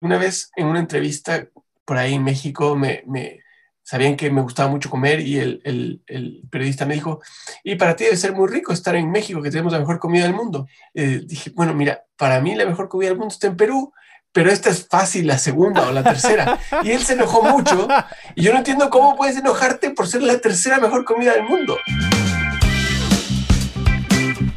Una vez en una entrevista por ahí en México me, sabían que me gustaba mucho comer y el, el, el, periodista me dijo, y para ti debe ser muy rico estar en México, que tenemos la mejor comida del mundo. Eh, dije, bueno, mira, para mí la mejor comida del mundo está en Perú, pero esta es fácil, la segunda o la tercera. Y él se enojó mucho y yo no entiendo cómo puedes enojarte por ser la tercera mejor comida del mundo.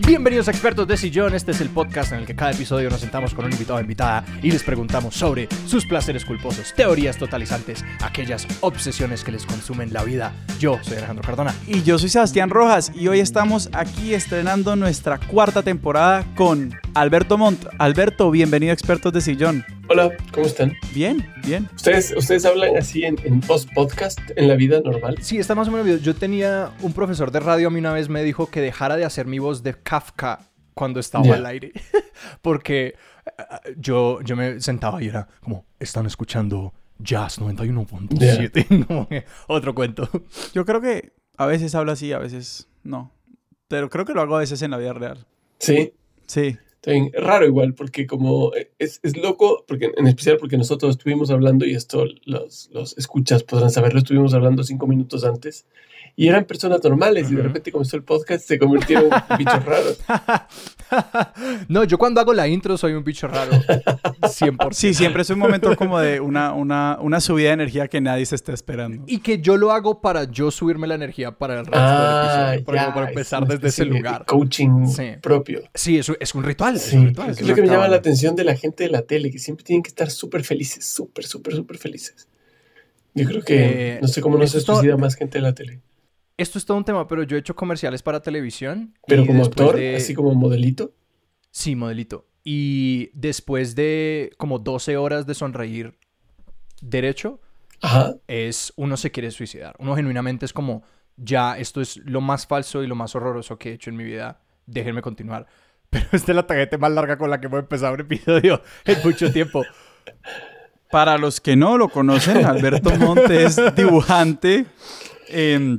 Bienvenidos a Expertos de Sillón, este es el podcast en el que cada episodio nos sentamos con un invitado o invitada y les preguntamos sobre sus placeres culposos, teorías totalizantes, aquellas obsesiones que les consumen la vida. Yo soy Alejandro Cardona. Y yo soy Sebastián Rojas y hoy estamos aquí estrenando nuestra cuarta temporada con Alberto Montt. Alberto, bienvenido a Expertos de Sillón. Hola, ¿cómo están? Bien, bien. ¿Ustedes, ustedes hablan así en, en post-podcast, en la vida normal? Sí, está más o menos. Yo tenía un profesor de radio a mí una vez me dijo que dejara de hacer mi voz de Kafka cuando estaba Ya. al aire. Porque eh, yo, yo me sentaba y era como, están escuchando Jazz 91.7. Como que Otro cuento. Yo creo que a veces hablo así, a veces no. Pero creo que lo hago a veces en la vida real. Sí, Sí. Raro igual, porque como eh, es, es loco, porque en especial porque nosotros estuvimos hablando, y esto los, los escuchas podrán saberlo, estuvimos hablando cinco minutos antes, y eran personas normales, y de repente comenzó el podcast, se convirtieron en bichos raros. no, yo cuando hago la intro soy un bicho raro. 100%. Sí, siempre es un momento como de una, una, una subida de energía que nadie se está esperando. Y que yo lo hago para yo subirme la energía para el resto Ah, del episodio. Para, ya, para empezar desde ese lugar. Coaching Sí. propio. Sí, es, es un ritual. es Sí, un ritual, es es lo que me llama la atención de la gente de la tele, que siempre tienen que estar súper felices, súper, súper, súper felices. Yo creo que Eh, no sé cómo no se esto- suicida más gente de la tele. Esto es todo un tema, pero yo he hecho comerciales para televisión. Pero y como actor, de- así como modelito. Sí, modelito. Y después de como 12 horas de sonreír derecho, Ajá. es uno se quiere suicidar. Uno genuinamente es como, ya, esto es lo más falso y lo más horroroso que he hecho en mi vida. Déjenme continuar. Pero esta es la tarjeta más larga con la que hemos empezado un episodio en mucho tiempo. Para los que no lo conocen, Alberto Monte es dibujante, eh,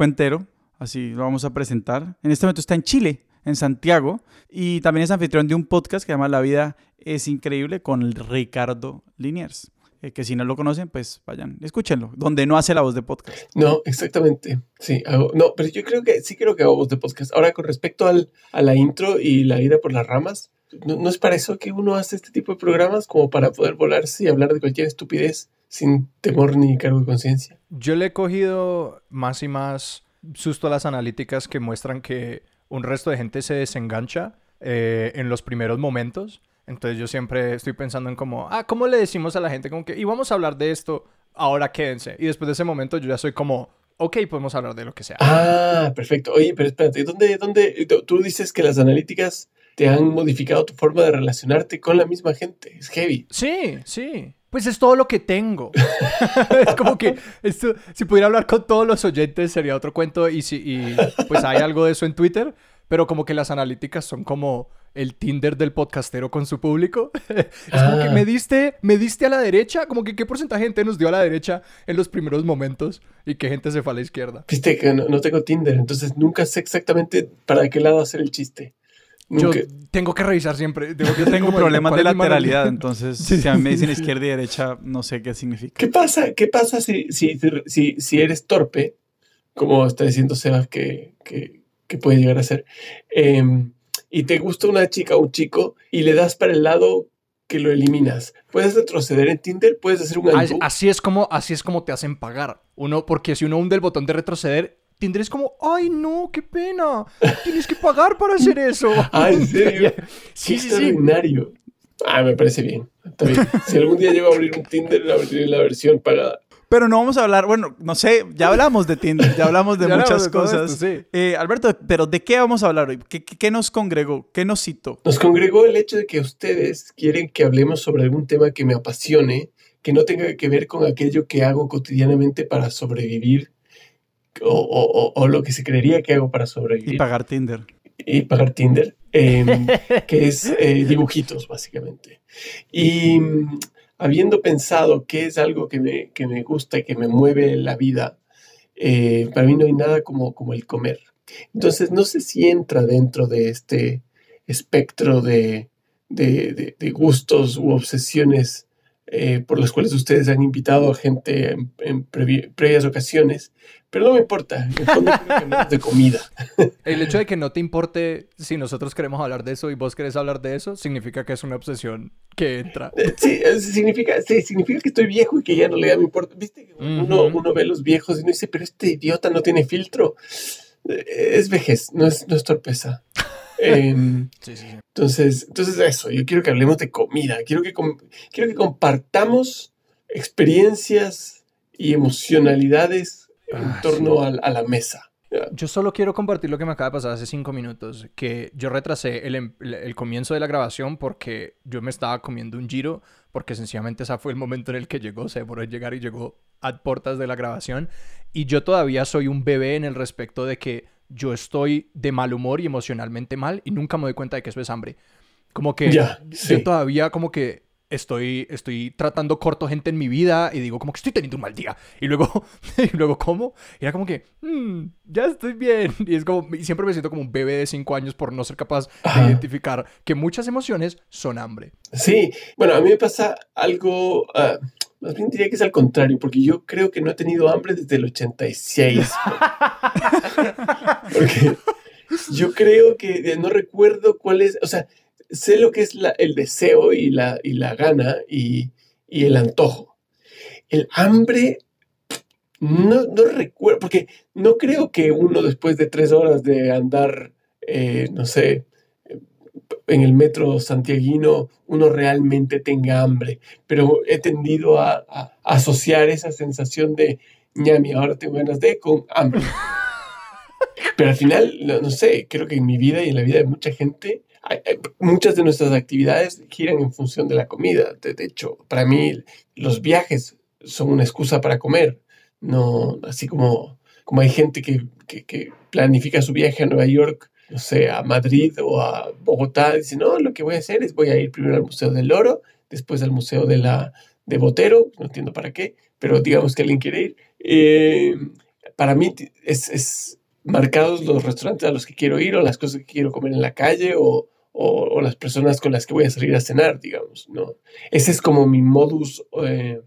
cuentero, así lo vamos a presentar. En este momento está en Chile, en Santiago, y también es anfitrión de un podcast que se llama La vida es increíble con Ricardo Liniers. eh, que si no lo conocen, pues vayan, escúchenlo, donde no hace la voz de podcast. No, exactamente. Sí, hago. No, pero yo creo que sí creo que hago voz de podcast. Ahora, con respecto al, a la intro y la ida por las ramas, ¿no, ¿no es para eso que uno hace este tipo de programas? Como para poder volarse y hablar de cualquier estupidez sin temor ni cargo de conciencia. Yo le he cogido más y más susto a las analíticas que muestran que un resto de gente se desengancha eh, en los primeros momentos. Entonces yo siempre estoy pensando en como, ah, ¿cómo le decimos a la gente como que, y vamos a hablar de esto, ahora quédense? Y después de ese momento yo ya soy como, ok, podemos hablar de lo que sea. Ah, perfecto. Oye, pero espérate, ¿dónde, dónde, tú- tú dices que las analíticas te han modificado tu forma de relacionarte con la misma gente? Es heavy. Sí, sí. Pues es todo lo que tengo. es como que esto, si pudiera hablar con todos los oyentes sería otro cuento y, si, y pues hay algo de eso en Twitter, pero como que las analíticas son como el Tinder del podcastero con su público. es como que Ah. me diste, me diste a la derecha, como que qué porcentaje de gente nos dio a la derecha en los primeros momentos y qué gente se fue a la izquierda. Viste que no, no tengo Tinder, entonces nunca sé exactamente para qué lado hacer el chiste. Yo Nunca. tengo que revisar siempre. Tengo que Yo tengo problemas ¿cuál de lateralidad, entonces Sí, si a mí me dicen sí. izquierda y derecha, no sé qué significa. ¿Qué pasa? ¿Qué pasa si, si, si, si eres torpe, como está diciendo Sebas que, que, que puede llegar a ser, em, y te gusta una chica o un chico y le das para el lado que lo eliminas? ¿Puedes retroceder en Tinder? ¿Puedes hacer un undo? Así es como, así es como te hacen pagar. Uno, porque si uno hunde el botón de retroceder, Tinder es como, ay no, qué pena. Tienes que pagar para hacer eso. Ah, ¿en serio? sí, extraordinario. Ah, me parece bien. Está bien. Si algún día llego a abrir un Tinder, abriré la versión pagada. Pero no vamos a hablar, bueno, no sé, ya hablamos de Tinder, ya hablamos de Ya hablamos muchas de cosas. esto, sí. Eh, Alberto, pero ¿de qué vamos a hablar hoy? ¿Qué, qué- qué nos congregó? ¿Qué nos citó? Nos congregó el hecho de que ustedes quieren que hablemos sobre algún tema que me apasione, que no tenga que ver con aquello que hago cotidianamente para sobrevivir o, o- o- lo que se creería que hago para Y sobrevivir pagar Tinder. y pagar Tinder, em, que es eh, dibujitos básicamente. Y mm, habiendo pensado que es algo que me, que me gusta y que me mueve la vida, eh, para mí no hay nada como, como el comer. Entonces no sé si entra dentro de este espectro de, de- de- de gustos u obsesiones eh, por las cuales ustedes han invitado a gente en, previas ocasiones, pero no me importa, en fondo creo que de comida. El hecho de que no te importe si nosotros queremos hablar de eso y vos querés hablar de eso, significa que es una obsesión que entra. Eh, sí, significa, sí, significa que estoy viejo y que ya no le da mi importa. Viste que uno, uno ve a los viejos y uno dice, pero este idiota no tiene filtro. Eh, es vejez, no es, no es torpeza. Em, entonces, entonces eso, yo quiero que hablemos de comida, quiero que, quiero que compartamos experiencias y emocionalidades en ah, torno a, la mesa. Yo solo quiero compartir lo que me acaba de pasar hace cinco minutos, que yo retrasé el, em, el, comienzo de la grabación porque yo me estaba comiendo un giro, porque sencillamente ese fue el momento en el que llegó, se demoró en llegar y llegó a puertas de la grabación, y yo todavía soy un bebé en el respecto de que yo estoy de mal humor y emocionalmente mal y nunca me doy cuenta de que eso es hambre. Como que yo todavía como que estoy, estoy tratando corto gente en mi vida y digo como que estoy teniendo un mal día. Y luego, y luego ¿cómo? Y era como que, mm, ya estoy bien. Y es como, y siempre me siento como un bebé de cinco años por no ser capaz de identificar que muchas emociones son hambre. Sí, bueno, a mí me pasa algo... Ah, más bien diría que es al contrario, porque yo creo que no he tenido hambre desde el 86. porque yo creo que no recuerdo cuál es, o sea, sé lo que es el deseo y la, y la gana y, el antojo. El hambre, no, no, recuerdo, porque no creo que uno después de tres horas de andar, eh, no sé, en el metro santiaguino uno realmente tenga hambre, pero he tendido a, asociar esa sensación de ñami, ahora tengo ganas de con hambre. Pero al final, no, sé, creo que en mi vida y en la vida de mucha gente, muchas de nuestras actividades giran en función de la comida. De, hecho, para mí los viajes son una excusa para comer, no así como, como hay gente que, que planifica su viaje a Nueva York no sé, a Madrid o a Bogotá, dice, no, lo que voy a hacer es voy a ir primero al Museo del Oro, después al Museo de, la, de Botero, no entiendo para qué, pero digamos que alguien quiere ir. Eh, para mí es, es, marcados los restaurantes a los que quiero ir o las cosas que quiero comer en la calle o, o, las personas con las que voy a salir a cenar, digamos, ¿no? Ese es como mi modus, eh,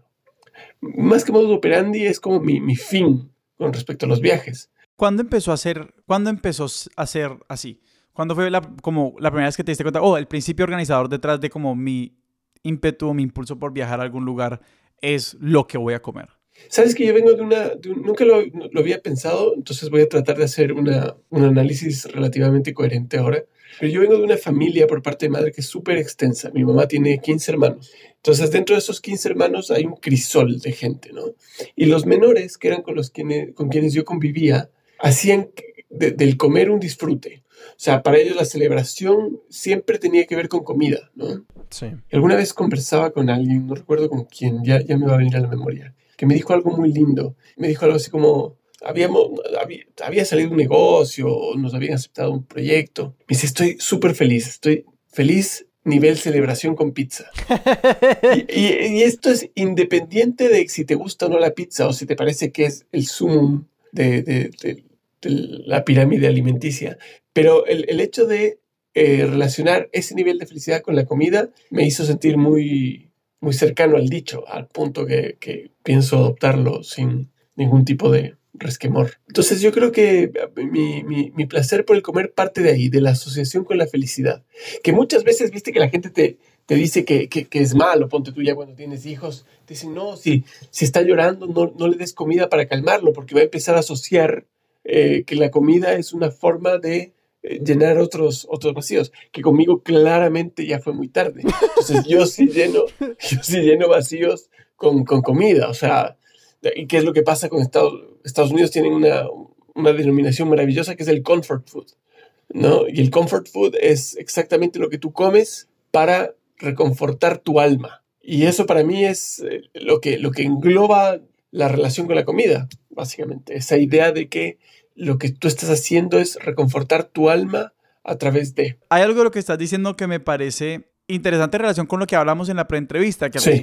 más que modus operandi, es como mi, mi fin con respecto a los viajes. ¿Cuándo empezó a ser, cuándo empezó a ser así? ¿Cuándo fue la, como la primera vez que te diste cuenta? Oh, el principio organizador detrás de como mi ímpetu mi impulso por viajar a algún lugar es lo que voy a comer. Sabes que yo vengo de una, nunca lo, lo, había pensado, entonces voy a tratar de hacer una, un análisis relativamente coherente ahora. Pero yo vengo de una familia por parte de madre que es súper extensa. Mi mamá tiene 15 hermanos. Entonces, dentro de esos 15 hermanos hay un crisol de gente, ¿no? Y los menores, que eran con, los quienes, con quienes yo convivía, hacían del comer un disfrute. O sea, para ellos la celebración siempre tenía que ver con comida, ¿no? Sí. alguna vez conversaba con alguien, no recuerdo con quién, ya, ya me va a venir a la memoria, que me dijo algo muy lindo. Me dijo algo así como, habíamos, había, salido un negocio, nos habían aceptado un proyecto. Me dice, estoy súper feliz, estoy feliz nivel celebración con pizza. y, esto es independiente de si te gusta o no la pizza o si te parece que es el sumum de, la pirámide alimenticia. Pero el, hecho de eh, relacionar ese nivel de felicidad con la comida me hizo sentir muy, muy cercano al dicho, al punto que, pienso adoptarlo sin ningún tipo de resquemor. Entonces yo creo que mi, mi, placer por el comer parte de ahí, de la asociación con la felicidad. Que muchas veces, viste que la gente te, te dice que, que, es malo, ponte tú ya cuando tienes hijos, te dicen, no, si, si está llorando, no, no le des comida para calmarlo, porque va a empezar a asociar eh, que la comida es una forma de eh, llenar otros, otros vacíos, que conmigo claramente ya fue muy tarde. Entonces yo sí lleno, yo sí lleno vacíos con, con comida, o sea, ¿y qué es lo que pasa con Estados, Estados Unidos? Tienen una, una denominación maravillosa que es el comfort food, ¿no? Y el comfort food es exactamente lo que tú comes para reconfortar tu alma. Y eso para mí es eh, lo que, lo que engloba la relación con la comida, básicamente. Esa idea de que lo que tú estás haciendo es reconfortar tu alma a través de... Hay algo de lo que estás diciendo que me parece interesante relación con lo que hablamos en la preentrevista, que sí.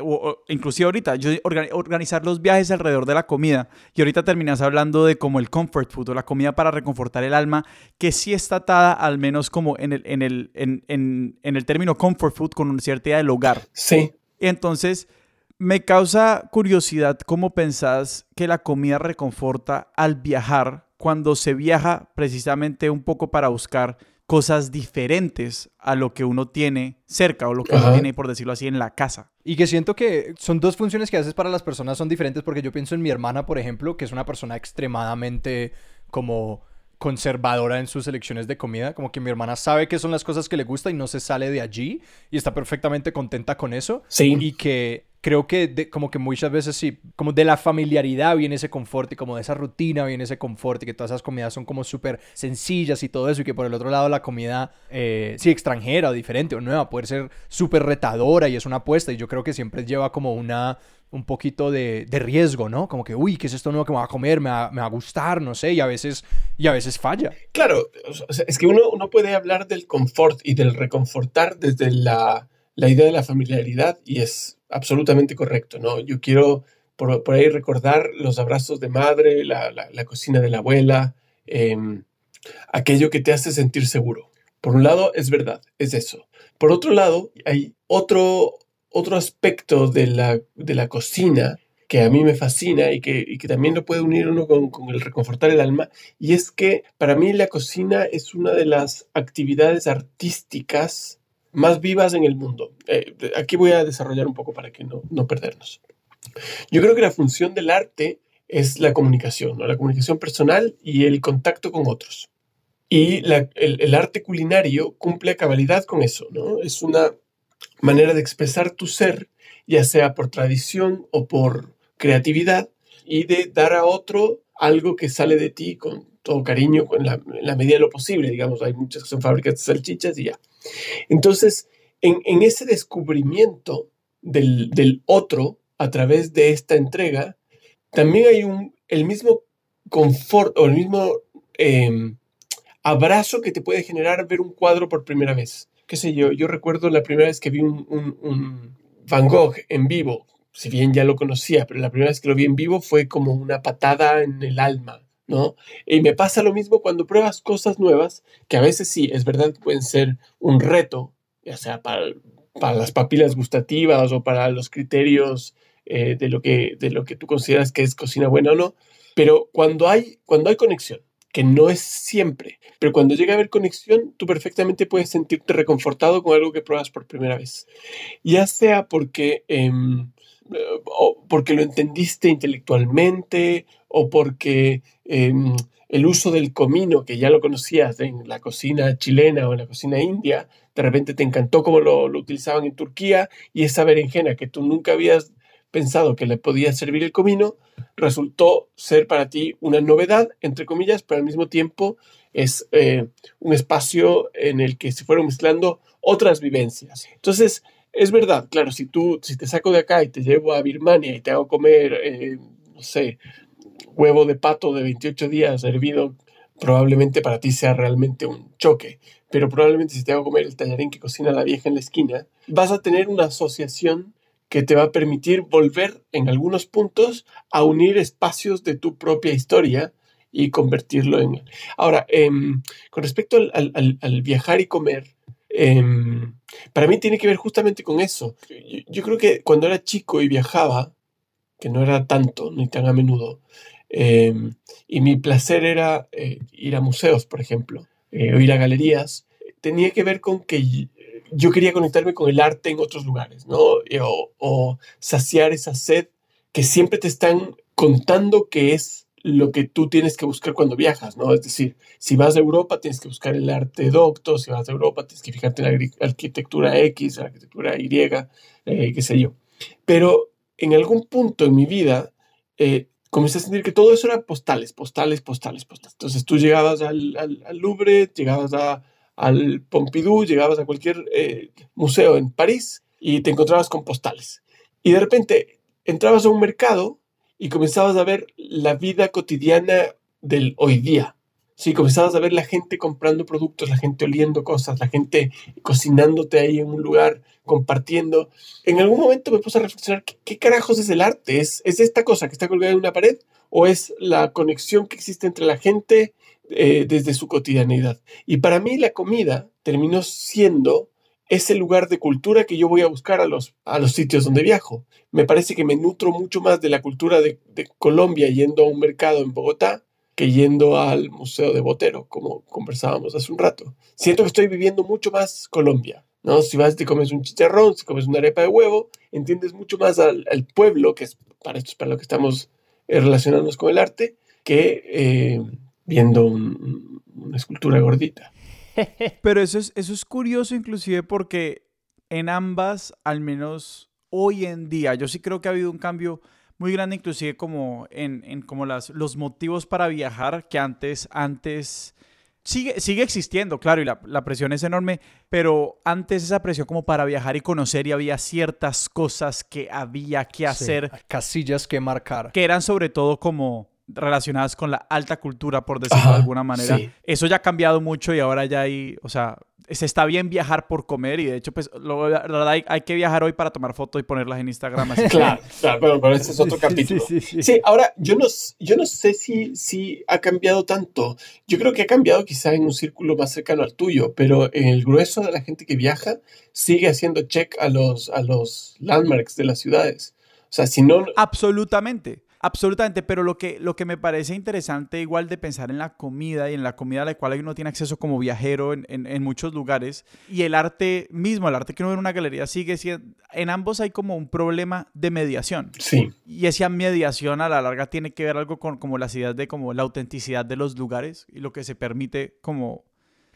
o, inclusive ahorita, yo organizar los viajes alrededor de la comida, y ahorita terminas hablando de como el comfort food, o la comida para reconfortar el alma, que sí está atada al menos como en el, en el, en, en, en el término comfort food con una cierta idea del hogar. Sí. Entonces me causa curiosidad cómo pensás que la comida reconforta al viajar cuando se viaja precisamente un poco para buscar cosas diferentes a lo que uno tiene cerca o lo que uno tiene, por decirlo así, en la casa. Y que siento que son dos funciones que haces para las personas son diferentes porque yo pienso en mi hermana, por ejemplo, que es una persona extremadamente como conservadora en sus elecciones de comida, como que mi hermana sabe qué son las cosas que le gusta y no se sale de allí y está perfectamente contenta con eso. Sí. Y que creo que como que muchas veces sí, como de la familiaridad viene ese confort y como de esa rutina viene ese confort y que todas esas comidas son como súper sencillas y todo eso y que por el otro lado la comida, eh, sí, extranjera o diferente o nueva puede ser súper retadora y es una apuesta y yo creo que siempre lleva como una un poquito de, riesgo, ¿no? Como que, uy, ¿qué es esto nuevo que me va a comer? Me va, a gustar, no sé, y a veces, y a veces falla. Claro, es que uno, uno puede hablar del confort y del reconfortar desde la, la idea de la familiaridad y es absolutamente correcto, ¿no? Yo quiero por, ahí recordar los abrazos de madre, la, la, cocina de la abuela, em, aquello que te hace sentir seguro. Por un lado, es verdad, es eso. Por otro lado, hay otro, otro aspecto de la, de la cocina que a mí me fascina y que, y que también lo puede unir uno con, con, el reconfortar el alma, y es que para mí la cocina es una de las actividades artísticas más vivas en el mundo. Eh, aquí voy a desarrollar un poco para que no, no perdernos. Yo creo que la función del arte es la comunicación, ¿no? la comunicación personal y el contacto con otros. Y el, arte culinario cumple a cabalidad con eso, ¿no? Es una manera de expresar tu ser, ya sea por tradición o por creatividad, y de dar a otro algo que sale de ti con todo cariño, en la, medida de lo posible, digamos. Hay muchas que son fábricas de salchichas y ya. Entonces, en, ese descubrimiento del, otro a través de esta entrega, también hay un, el mismo confort o el mismo em, abrazo que te puede generar ver un cuadro por primera vez. Qué sé yo, yo recuerdo la primera vez que vi un, un Van Gogh en vivo, si bien ya lo conocía, pero la primera vez que lo vi en vivo fue como una patada en el alma, ¿no? Y me pasa lo mismo cuando pruebas cosas nuevas, que a veces sí, es verdad que pueden ser un reto, ya sea para, para las papilas gustativas o para los criterios eh, de, lo que, de lo que tú consideras que es cocina buena o no, pero cuando hay, cuando hay conexión, que no es siempre, pero cuando llega a haber conexión, tú perfectamente puedes sentirte reconfortado con algo que pruebas por primera vez. Ya sea porque, em, porque lo entendiste intelectualmente o porque em, el uso del comino, que ya lo conocías en la cocina chilena o en la cocina india, de repente te encantó cómo lo, utilizaban en Turquía y esa berenjena que tú nunca habías pensado que le podía servir el comino, resultó ser para ti una novedad, entre comillas, pero al mismo tiempo es eh, un espacio en el que se fueron mezclando otras vivencias. Entonces, es verdad, claro, si tú, si te saco de acá y te llevo a Birmania y te hago comer, eh, no sé, huevo de pato de 28 días hervido, probablemente para ti sea realmente un choque. Pero probablemente si te hago comer el tallarín que cocina la vieja en la esquina, vas a tener una asociación que te va a permitir volver en algunos puntos a unir espacios de tu propia historia y convertirlo en... Ahora, em, con respecto al, viajar y comer, em, para mí tiene que ver justamente con eso. yo, creo que cuando era chico y viajaba, que no era tanto ni tan a menudo, Em, y mi placer era eh, ir a museos, por ejemplo, eh, o ir a galerías. Tenía que ver con que yo quería conectarme con el arte en otros lugares, ¿no? O, o saciar esa sed que siempre te están contando que es lo que tú tienes que buscar cuando viajas, ¿no? Es decir, si vas a Europa tienes que buscar el arte docto, si vas a Europa tienes que fijarte en la arquitectura X, la arquitectura Y, eh, qué sé yo. Pero en algún punto en mi vida comencé a sentir que todo eso era postales, postales, postales, postales. Entonces tú llegabas al, al, Louvre, llegabas a, al Pompidou, llegabas a cualquier eh, museo en París y te encontrabas con postales. Y de repente entrabas a un mercado y comenzabas a ver la vida cotidiana del hoy día. Sí, comenzabas a ver la gente comprando productos, la gente oliendo cosas, la gente cocinándote ahí en un lugar, compartiendo. En algún momento me puse a reflexionar, ¿qué, carajos es el arte? ¿Es, ¿Es, esta cosa que está colgada en una pared o es la conexión que existe entre la gente eh, desde su cotidianidad? Y para mí la comida terminó siendo ese lugar de cultura que yo voy a buscar a los, a los sitios donde viajo. Me parece que me nutro mucho más de la cultura de, Colombia yendo a un mercado en Bogotá que yendo al Museo de Botero, como conversábamos hace un rato. Siento que estoy viviendo mucho más Colombia. ¿no? Si vas te comes un chicharrón, si comes una arepa de huevo, entiendes mucho más al, pueblo, que es para esto es para lo que estamos eh, relacionándonos con el arte, que eh, viendo un, una escultura gordita. Pero eso es, eso es curioso inclusive porque en ambas, al menos hoy en día, yo sí creo que ha habido un cambio muy grande inclusive como en, en como las, los motivos para viajar que antes, antes sigue, sigue existiendo, claro, y la, la, presión es enorme, pero antes esa presión como para viajar y conocer y había ciertas cosas que había que hacer. Sí, casillas que marcar. Que eran sobre todo como relacionadas con la alta cultura, por decirlo Ajá, de alguna manera. Sí. Eso ya ha cambiado mucho y ahora ya hay, o sea, se está bien viajar por comer y de hecho, pues, lo, la verdad hay, hay, que viajar hoy para tomar fotos y ponerlas en Instagram. Así claro, claro, pero, pero ese es otro capítulo. Sí, sí, sí, ahora, yo no, yo no sé si, si ha cambiado tanto. Yo creo que ha cambiado quizá en un círculo más cercano al tuyo, pero en el grueso de la gente que viaja sigue haciendo check a los, a los landmarks de las ciudades. O sea, si no... Absolutamente. Absolutamente, pero lo que, lo que me parece interesante igual de pensar en la comida y en la comida a la cual uno tiene acceso como viajero en, en, en muchos lugares y el arte mismo, el arte que uno ve en una galería sigue siendo, en ambos hay como un problema de mediación. Sí. Y esa mediación a la larga tiene que ver algo con como las ideas de como la autenticidad de los lugares y lo que se permite como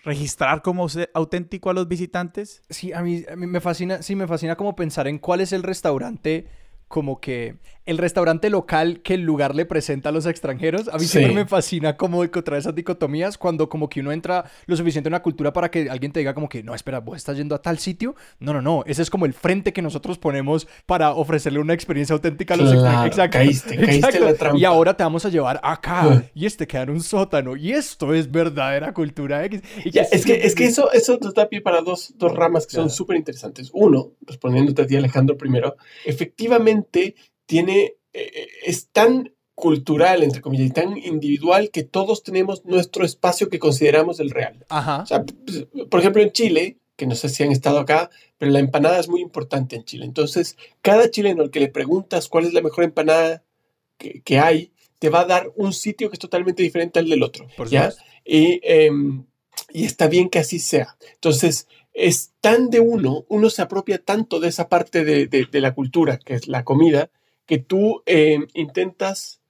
registrar como auténtico a los visitantes. Sí, a mí, a mí me fascina, sí, me fascina como pensar en cuál es el restaurante como que el restaurante local que el lugar le presenta a los extranjeros. A mí sí. siempre me fascina como encontrar esas dicotomías cuando como que uno entra lo suficiente en una cultura para que alguien te diga como que no, espera, vos estás yendo a tal sitio. No, no, no. Ese es como el frente que nosotros ponemos para ofrecerle una experiencia auténtica a los claro, extranjeros. Exacto. Caíste, caíste Exacto. la trampa. Y ahora te vamos a llevar acá. y este queda en un sótano. Y esto es verdadera cultura X. Ya, es, que, es que eso, eso nos da pie para dos, dos ramas que claro. son súper interesantes. Uno, respondiéndote a ti, Alejandro, primero, efectivamente tiene, eh, es tan cultural, entre comillas, y tan individual que todos tenemos nuestro espacio que consideramos el real. Ajá. O sea, por ejemplo, en Chile, que no sé si han estado acá, pero la empanada es muy importante en Chile. Entonces, cada chileno al que le preguntas cuál es la mejor empanada que, que hay, te va a dar un sitio que es totalmente diferente al del otro. Por ¿ya? Y, eh, y está bien que así sea. Entonces, es tan de uno, uno se apropia tanto de esa parte de, de, de la cultura, que es la comida, que tú eh, intentas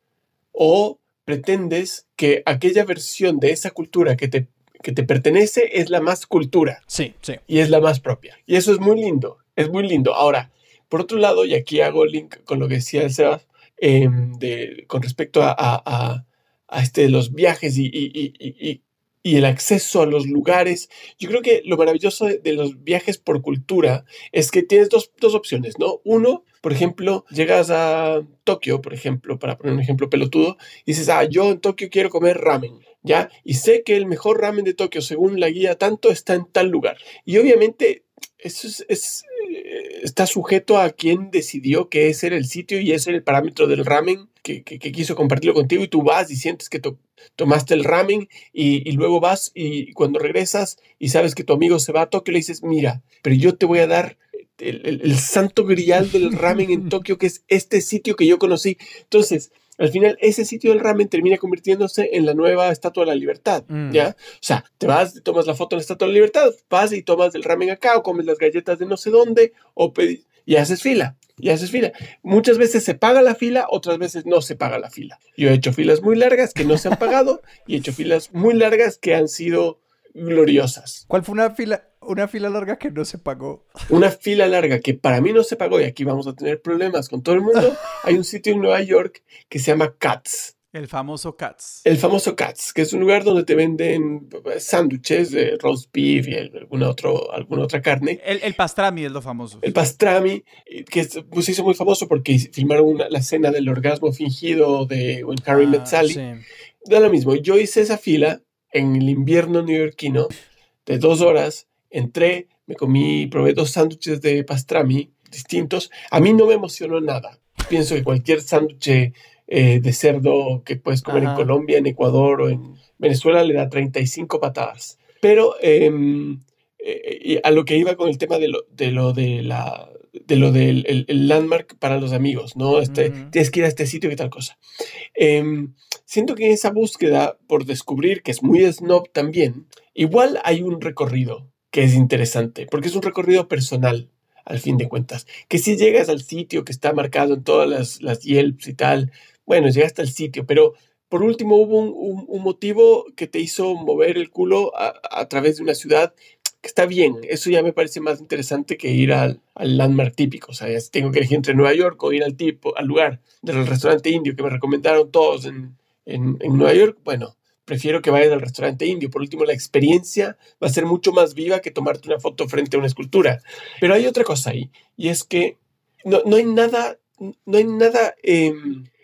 o pretendes que aquella versión de esa cultura que te, que te pertenece es la más cultura. Sí, sí. Y es la más propia. Y eso es muy lindo, es muy lindo. Ahora, por otro lado, y aquí hago link con lo que decía el Sebas, eh, de, con respecto a, a, a, este, los viajes y, y, y, y el acceso a los lugares. Yo creo que lo maravilloso de, de los viajes por cultura es que tienes dos, dos, opciones, ¿no? Uno, por ejemplo, llegas a Tokio, por ejemplo, para poner un ejemplo pelotudo, y dices, ah, yo en Tokio quiero comer ramen, ¿ya? Y sé que el mejor ramen de Tokio, según la guía tanto, está en tal lugar. Y obviamente eso es, es está sujeto a quien decidió que ese era el sitio y ese era el parámetro del ramen que, que, quiso compartirlo contigo y tú vas y sientes que to, tomaste el ramen y, y, luego vas y cuando regresas y sabes que tu amigo se va a Tokio le dices, mira, pero yo te voy a dar el, el, el santo grial del ramen en Tokio que es este sitio que yo conocí. Entonces, al final ese sitio del ramen termina convirtiéndose en la nueva Estatua de la Libertad, mm. ¿ya? O sea, te vas, tomas la foto de la Estatua de la Libertad, vas y tomas el ramen acá o comes las galletas de no sé dónde o y haces fila, y haces fila. Muchas veces se paga la fila, otras veces no se paga la fila. Yo he hecho filas muy largas que no se han pagado y he hecho filas muy largas que han sido gloriosas. ¿Cuál fue una fila, una fila larga que no se pagó? Una fila larga que para mí no se pagó y aquí vamos a tener problemas con todo el mundo. Hay un sitio en Nueva York que se llama Cats. El famoso Cats. El famoso Cats, que es un lugar donde te venden sándwiches de roast beef y alguna, otro, alguna otra carne. El, el, pastrami es lo famoso. El pastrami, que pues, se hizo muy famoso porque filmaron una, la escena del orgasmo fingido de Harry ah, Met Sally. Sí. Da lo mismo, yo hice esa fila en el invierno neoyorquino de dos horas, entré, me comí, probé dos sándwiches de pastrami distintos. A mí no me emocionó nada. Pienso que cualquier sándwich eh, de cerdo que puedes comer Ajá. en Colombia, en Ecuador o en Venezuela le da 35 patadas. Pero eh, eh, a lo que iba con el tema de lo de, lo de la de lo del el, landmark para los amigos, ¿no? Este, Tienes que ir a este sitio y tal cosa. Em, siento que esa búsqueda por descubrir, que es muy snob también, igual hay un recorrido que es interesante, porque es un recorrido personal, al fin de cuentas. Que si llegas al sitio que está marcado en todas las, las Yelps y tal, bueno, llegaste al sitio, pero por último hubo un, un, motivo que te hizo mover el culo a, a, través de una ciudad que está bien. Eso ya me parece más interesante que ir al, al landmark típico. O sea, tengo que elegir entre Nueva York o ir al tipo, al lugar del restaurante indio que me recomendaron todos en, en, en Nueva York. Bueno, prefiero que vayas al restaurante indio. Por último, la experiencia va a ser mucho más viva que tomarte una foto frente a una escultura. Pero hay otra cosa ahí, y es que no, no hay nada, no hay nada eh,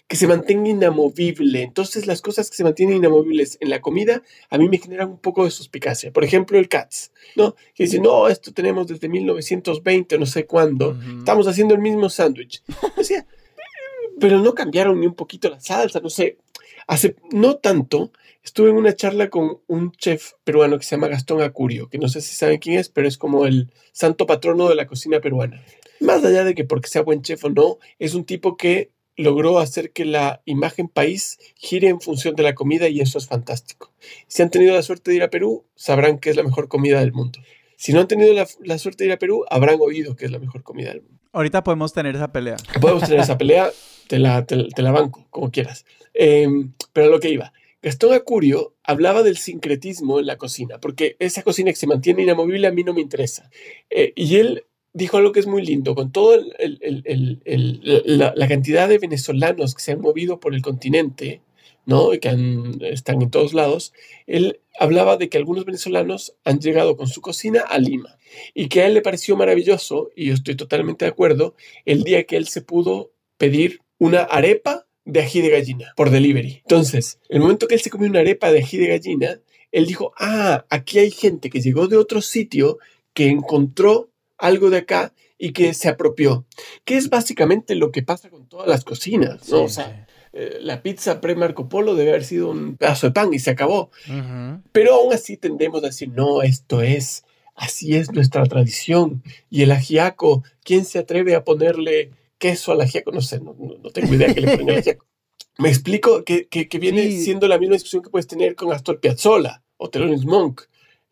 que se mantenga inamovible. Entonces las cosas que se mantienen inamovibles en la comida a mí me generan un poco de suspicacia. Por ejemplo, el CATS, ¿no? Que dice, no, esto tenemos desde 1920 o no sé cuándo. Estamos haciendo el mismo sándwich. pero no cambiaron ni un poquito la salsa, no sé. Hace no tanto estuve en una charla con un chef peruano que se llama Gastón Acurio, que no sé si saben quién es, pero es como el santo patrono de la cocina peruana. Más allá de que porque sea buen chef o no, es un tipo que logró hacer que la imagen país gire en función de la comida y eso es fantástico. Si han tenido la suerte de ir a Perú, sabrán que es la mejor comida del mundo. Si no han tenido la, suerte de ir a Perú, habrán oído que es la mejor comida del mundo. Ahorita podemos tener esa pelea. Podemos tener esa pelea, te la, la banco, como quieras. Em, pero lo que iba. Gastón Acurio hablaba del sincretismo en la cocina, porque esa cocina que se mantiene inamovible a mí no me interesa. Eh, y él dijo algo que es muy lindo, con toda la, cantidad de venezolanos que se han movido por el continente, ¿no? Y que están en todos lados, él hablaba de que algunos venezolanos han llegado con su cocina a Lima y que a él le pareció maravilloso, y yo estoy totalmente de acuerdo, el día que él se pudo pedir una arepa de ají de gallina por delivery. Entonces, el momento que él se comió una arepa de ají de gallina, él dijo, ah, aquí hay gente que llegó de otro sitio que encontró algo de acá y que se apropió, que es básicamente lo que pasa con todas las cocinas, ¿no? o sea, eh, la pizza pre-Marco Polo debe haber sido un pedazo de pan y se acabó. Pero aún así tendemos a decir, no, esto es, así es nuestra tradición. Y el ajiaco, ¿quién se atreve a ponerle queso al ajiaco? No sé, no, tengo idea que le ponga al ajiaco. Me explico que, que, viene siendo la misma discusión que puedes tener con Astor Piazzolla o Thelonious Monk.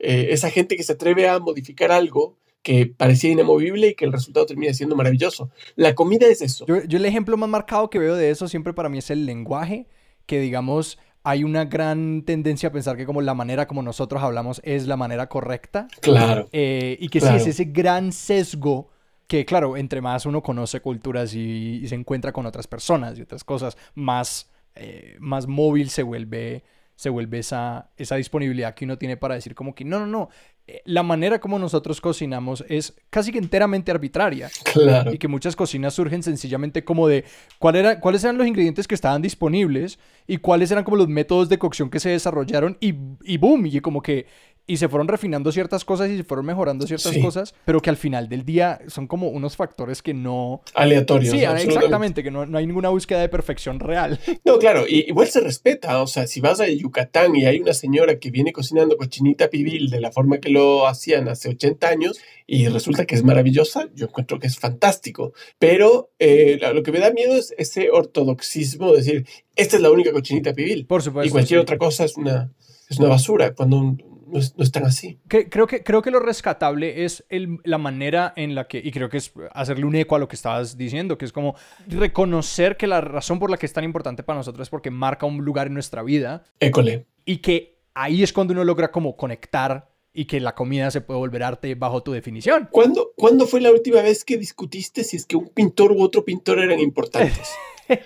Eh, esa gente que se atreve a modificar algo que parecía inamovible y que el resultado termina siendo maravilloso. La comida es eso. Yo, el ejemplo más marcado que veo de eso siempre para mí es el lenguaje, que digamos hay una gran tendencia a pensar que como la manera como nosotros hablamos es la manera correcta. Claro. Eh, y que sí es ese gran sesgo que, claro, entre más uno conoce culturas y, se encuentra con otras personas y otras cosas, más, eh, más móvil se vuelve se vuelve esa, esa disponibilidad que uno tiene para decir como que no, no, no, eh, la manera como nosotros cocinamos es casi que enteramente arbitraria. Claro. Y que muchas cocinas surgen sencillamente como de cuál era, cuáles eran los ingredientes que estaban disponibles y cuáles eran como los métodos de cocción que se desarrollaron y, y boom, y como que y se fueron refinando ciertas cosas y se fueron mejorando ciertas cosas, pero que al final del día son como unos factores que no... Aleatorios. Sí, exactamente, que no, no, hay ninguna búsqueda de perfección real. No, claro, y, igual se respeta, o sea, si vas a Yucatán y hay una señora que viene cocinando cochinita pibil de la forma que lo hacían hace 80 años y resulta que es maravillosa, yo encuentro que es fantástico, pero eh, lo que me da miedo es ese ortodoxismo, de decir, esta es la única cochinita pibil. Por supuesto. Y cualquier otra cosa es una, es una basura, cuando un, no es, tan así. creo, que, creo que lo rescatable es la manera en la que, y creo que es hacerle un eco a lo que estabas diciendo, que es como reconocer que la razón por la que es tan importante para nosotros es porque marca un lugar en nuestra vida. École. Y que ahí es cuando uno logra como conectar y que la comida se puede volver arte bajo tu definición. ¿Cuándo, ¿Cuándo fue la última vez que discutiste si es que un pintor u otro pintor eran importantes?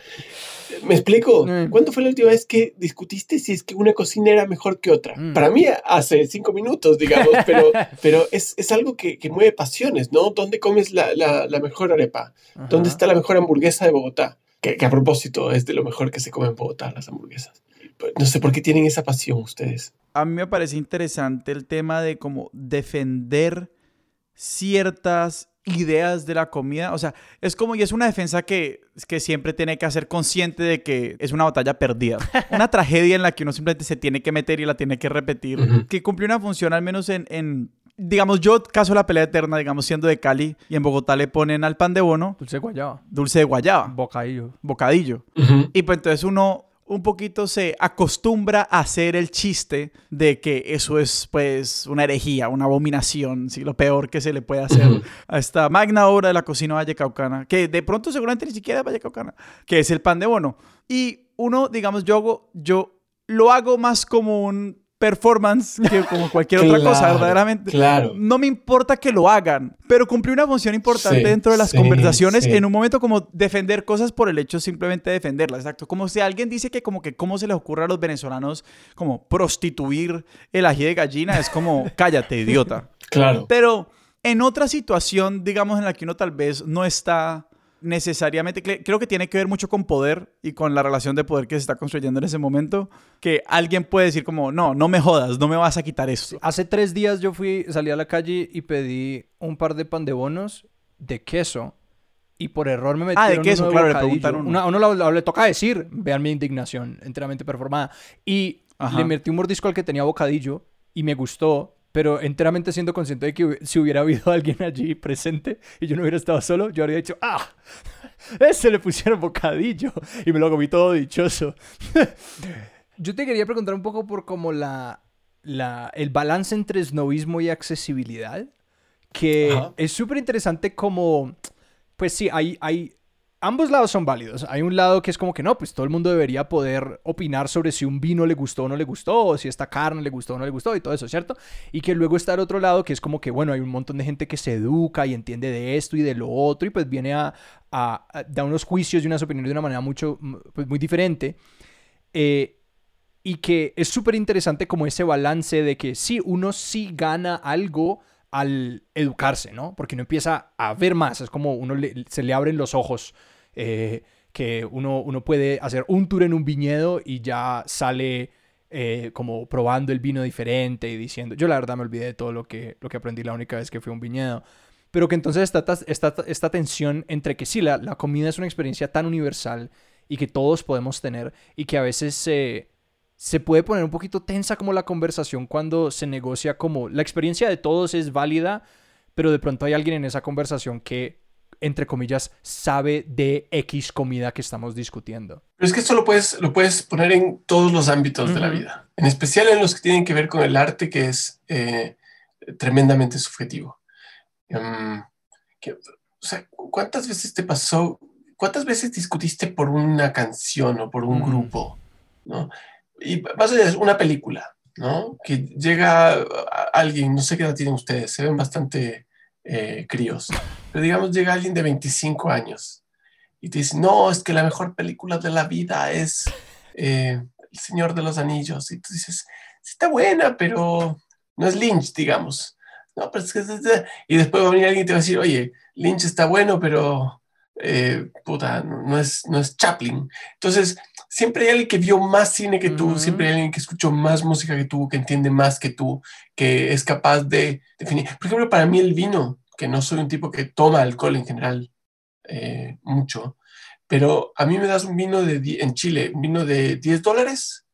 ¿Me explico? Mm. ¿Cuándo fue la última vez que discutiste si es que una cocina era mejor que otra? Mm. Para mí hace cinco minutos, digamos, pero, pero es, es algo que, que, mueve pasiones, ¿no? ¿Dónde comes la, la, la mejor arepa? ¿Dónde está la mejor hamburguesa de Bogotá? Que, que, a propósito es de lo mejor que se come en Bogotá, las hamburguesas. No sé por qué tienen esa pasión ustedes. A mí me parece interesante el tema de cómo defender ciertas ideas de la comida. O sea, es como, y es una defensa que, que siempre tiene que hacer consciente de que es una batalla perdida. Una tragedia en la que uno simplemente se tiene que meter y la tiene que repetir. Que cumple una función, al menos en, en, digamos, yo caso la pelea eterna, digamos, siendo de Cali, y en Bogotá le ponen al pan de bono Dulce de guayaba. dulce de guayaba, Bocadillo. bocadillo. Y pues entonces uno un poquito se acostumbra a hacer el chiste de que eso es pues una herejía, una abominación, ¿sí? lo peor que se le puede hacer a esta magna obra de la cocina vallecaucana, que de pronto seguramente ni siquiera es vallecaucana, que es el pan de bono. Y uno, digamos, yo hago, yo lo hago más como un performance que como cualquier otra cosa, verdaderamente. Claro. No me importa que lo hagan, pero cumplí una función importante Sí, dentro de las sí, conversaciones sí. en un momento como defender cosas por el hecho simplemente de defenderlas, exacto. Como si alguien dice que como que cómo se les ocurre a los venezolanos como prostituir el ají de gallina, es como cállate, idiota. Claro. Pero en otra situación, digamos, en la que uno tal vez no está necesariamente, cre- creo que tiene que ver mucho con poder y con la relación de poder que se está construyendo en ese momento, que alguien puede decir como, no, no me jodas, no me vas a quitar esto. Hace tres días yo fui, salí a la calle y pedí un par de pan de bonos de queso. Y por error me metieron Ah, de queso, uno claro, le bocadillo. preguntaron uno. Uno lo- lo- le toca decir, vean mi indignación enteramente performada. Y Ajá. le metí un mordisco al que tenía bocadillo y me gustó, pero enteramente siendo consciente de que si hubiera habido alguien allí presente y yo no hubiera estado solo, yo habría dicho, ah, ese le pusieron bocadillo y me lo comí todo dichoso. yo te quería preguntar un poco por como la, la, el balance entre snobismo y accesibilidad, que Ajá. es súper interesante como, pues sí, hay, hay, ambos lados son válidos. Hay un lado que es como que no, pues todo el mundo debería poder opinar sobre si un vino le gustó o no le gustó, o si esta carne le gustó o no le gustó y todo eso, ¿cierto? Y que luego está el otro lado que es como que, bueno, hay un montón de gente que se educa y entiende de esto y de lo otro y pues viene a, a, a dar unos juicios y unas opiniones de una manera mucho, pues muy diferente. Eh, y que es súper interesante como ese balance de que sí, uno sí gana algo al educarse, ¿no? Porque uno empieza a ver más, es como uno le- se le abren los ojos, eh, que uno, uno puede hacer un tour en un viñedo y ya sale eh, como probando el vino diferente y diciendo, yo la verdad me olvidé de todo lo que, lo que aprendí la única vez que fui a un viñedo, pero que entonces está esta, esta, tensión entre que sí, la, la comida es una experiencia tan universal y que todos podemos tener y que a veces se se puede poner un poquito tensa como la conversación cuando se negocia como la experiencia de todos es válida, pero de pronto hay alguien en esa conversación que, entre comillas, sabe de X comida que estamos discutiendo. Pero es que esto lo puedes, lo puedes poner en todos los ámbitos de la vida, en especial en los que tienen que ver con el arte, que es eh, tremendamente subjetivo. Em, que- o sea, ¿cuántas veces te pasó, cuántas veces discutiste por una canción o por un Mm. grupo? ¿no? Y allá de una película, ¿no? Que llega alguien, no sé qué edad tienen ustedes, se ven bastante eh, críos, pero digamos llega alguien de 25 años y te dice, no, es que la mejor película de la vida es eh, El Señor de los Anillos. Y tú dices, sí está buena, pero no es Lynch, digamos. No, pero es que... Y después va a venir alguien y te va a decir, oye, Lynch está bueno, pero... eh, puta, no es, no es Chaplin. Entonces, siempre hay alguien que vio más cine que tú, Ujú. siempre hay alguien que escuchó más música que tú, que entiende más que tú, que es capaz de definir. Por ejemplo, para mí el vino, que no soy un tipo que toma alcohol en general eh, mucho, pero a mí me das un vino de, en Chile, un vino de 10 dólares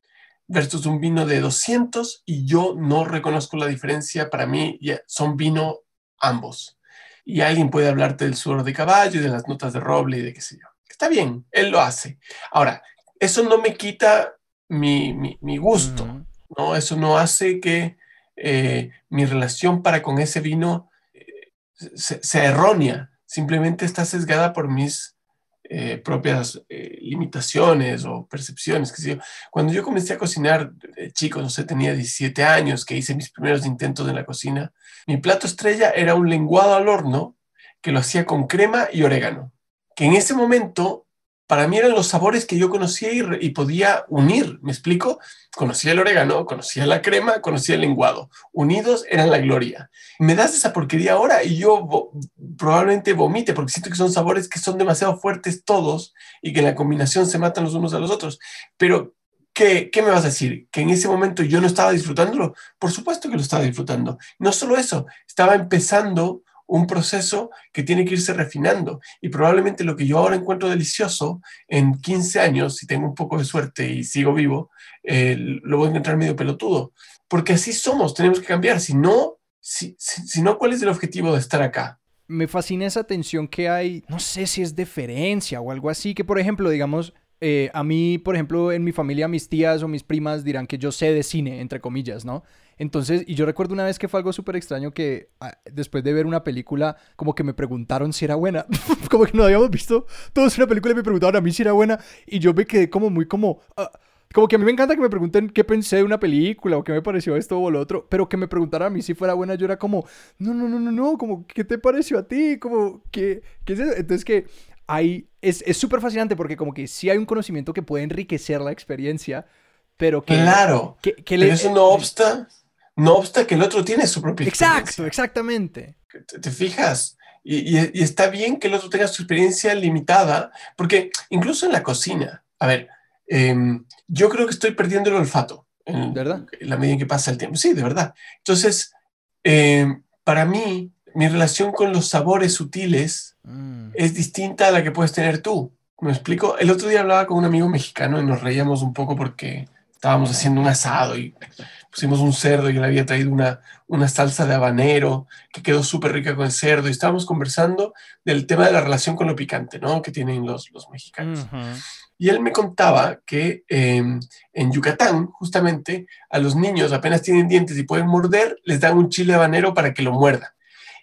versus un vino de 200 y yo no reconozco la diferencia. Para mí son vino ambos. Y alguien puede hablarte del sudor de caballo y de las notas de roble y de qué sé yo. Está bien, él lo hace. Ahora, eso no me quita mi, mi- mi gusto. ¿no? Eso no hace que eh, mi relación para con ese vino eh, se- sea errónea, simplemente está sesgada por mis eh, propias limitaciones o percepciones. yo. Cuando yo comencé a cocinar chico, no sé, tenía 17 años, que hice mis primeros intentos en la cocina, mi plato estrella era un lenguado al horno que lo hacía con crema y orégano, que en ese momento para mí eran los sabores que yo conocía y, y podía unir, ¿me explico? Conocía el orégano, conocía la crema, conocía el lenguado. Unidos eran la gloria. Me das esa porquería ahora y yo probablemente vomite porque siento que son sabores que son demasiado fuertes todos y que en la combinación se matan los unos a los otros. Pero, ¿qué, qué me vas a decir? ¿Que en ese momento yo no estaba disfrutándolo? Por supuesto que lo estaba disfrutando. No solo eso, estaba empezando un proceso que tiene que irse refinando y probablemente lo que yo ahora encuentro delicioso en 15 años, si tengo un poco de suerte y sigo vivo, eh, lo voy a encontrar medio pelotudo. Porque así somos, tenemos que cambiar. Si no, si, si, no, ¿cuál es el objetivo de estar acá? Me fascina esa tensión que hay, no sé si es deferencia o algo así, que por ejemplo, digamos, eh, a mí, por ejemplo, en mi familia, mis tías o mis primas dirán que yo sé de cine, entre comillas, ¿no? Entonces, y yo recuerdo una vez que fue algo súper extraño que ah, después de ver una película, como que me preguntaron si era buena. como que no habíamos visto todos una película y me preguntaron a mí si era buena. Y yo me quedé como muy como... Ah, como que a mí me encanta que me pregunten qué pensé de una película o qué me pareció esto o lo otro, pero que me preguntaran a mí si fuera buena, yo era como, no, no, no, no, no, como, ¿qué te pareció a ti? Como, ¿qué, qué es eso? Entonces que hay, es súper fascinante porque como que sí hay un conocimiento que puede enriquecer la experiencia, pero que... Claro, que, pero eso no obsta, no obsta que el otro tiene su propia experiencia. Exacto, exactamente. ¿Te, fijas? Y, y, está bien que el otro tenga su experiencia limitada, porque incluso en la cocina, a ver, Em, yo creo que estoy perdiendo el olfato. En, ¿Verdad? En la medida en que pasa el tiempo. Sí, de verdad. Entonces, em, para mí, mi relación con los sabores sutiles mm. es distinta a la que puedes tener tú. ¿Me explico? El otro día hablaba con un amigo mexicano y nos reíamos un poco porque estábamos haciendo un asado y pusimos un cerdo y él había traído una, una salsa de habanero que quedó súper rica con el cerdo y estábamos conversando del tema de la relación con lo picante, ¿no? Que tienen los, los mexicanos. Y él me contaba que em, en Yucatán, justamente, a los niños apenas tienen dientes y pueden morder, les dan un chile habanero para que lo muerdan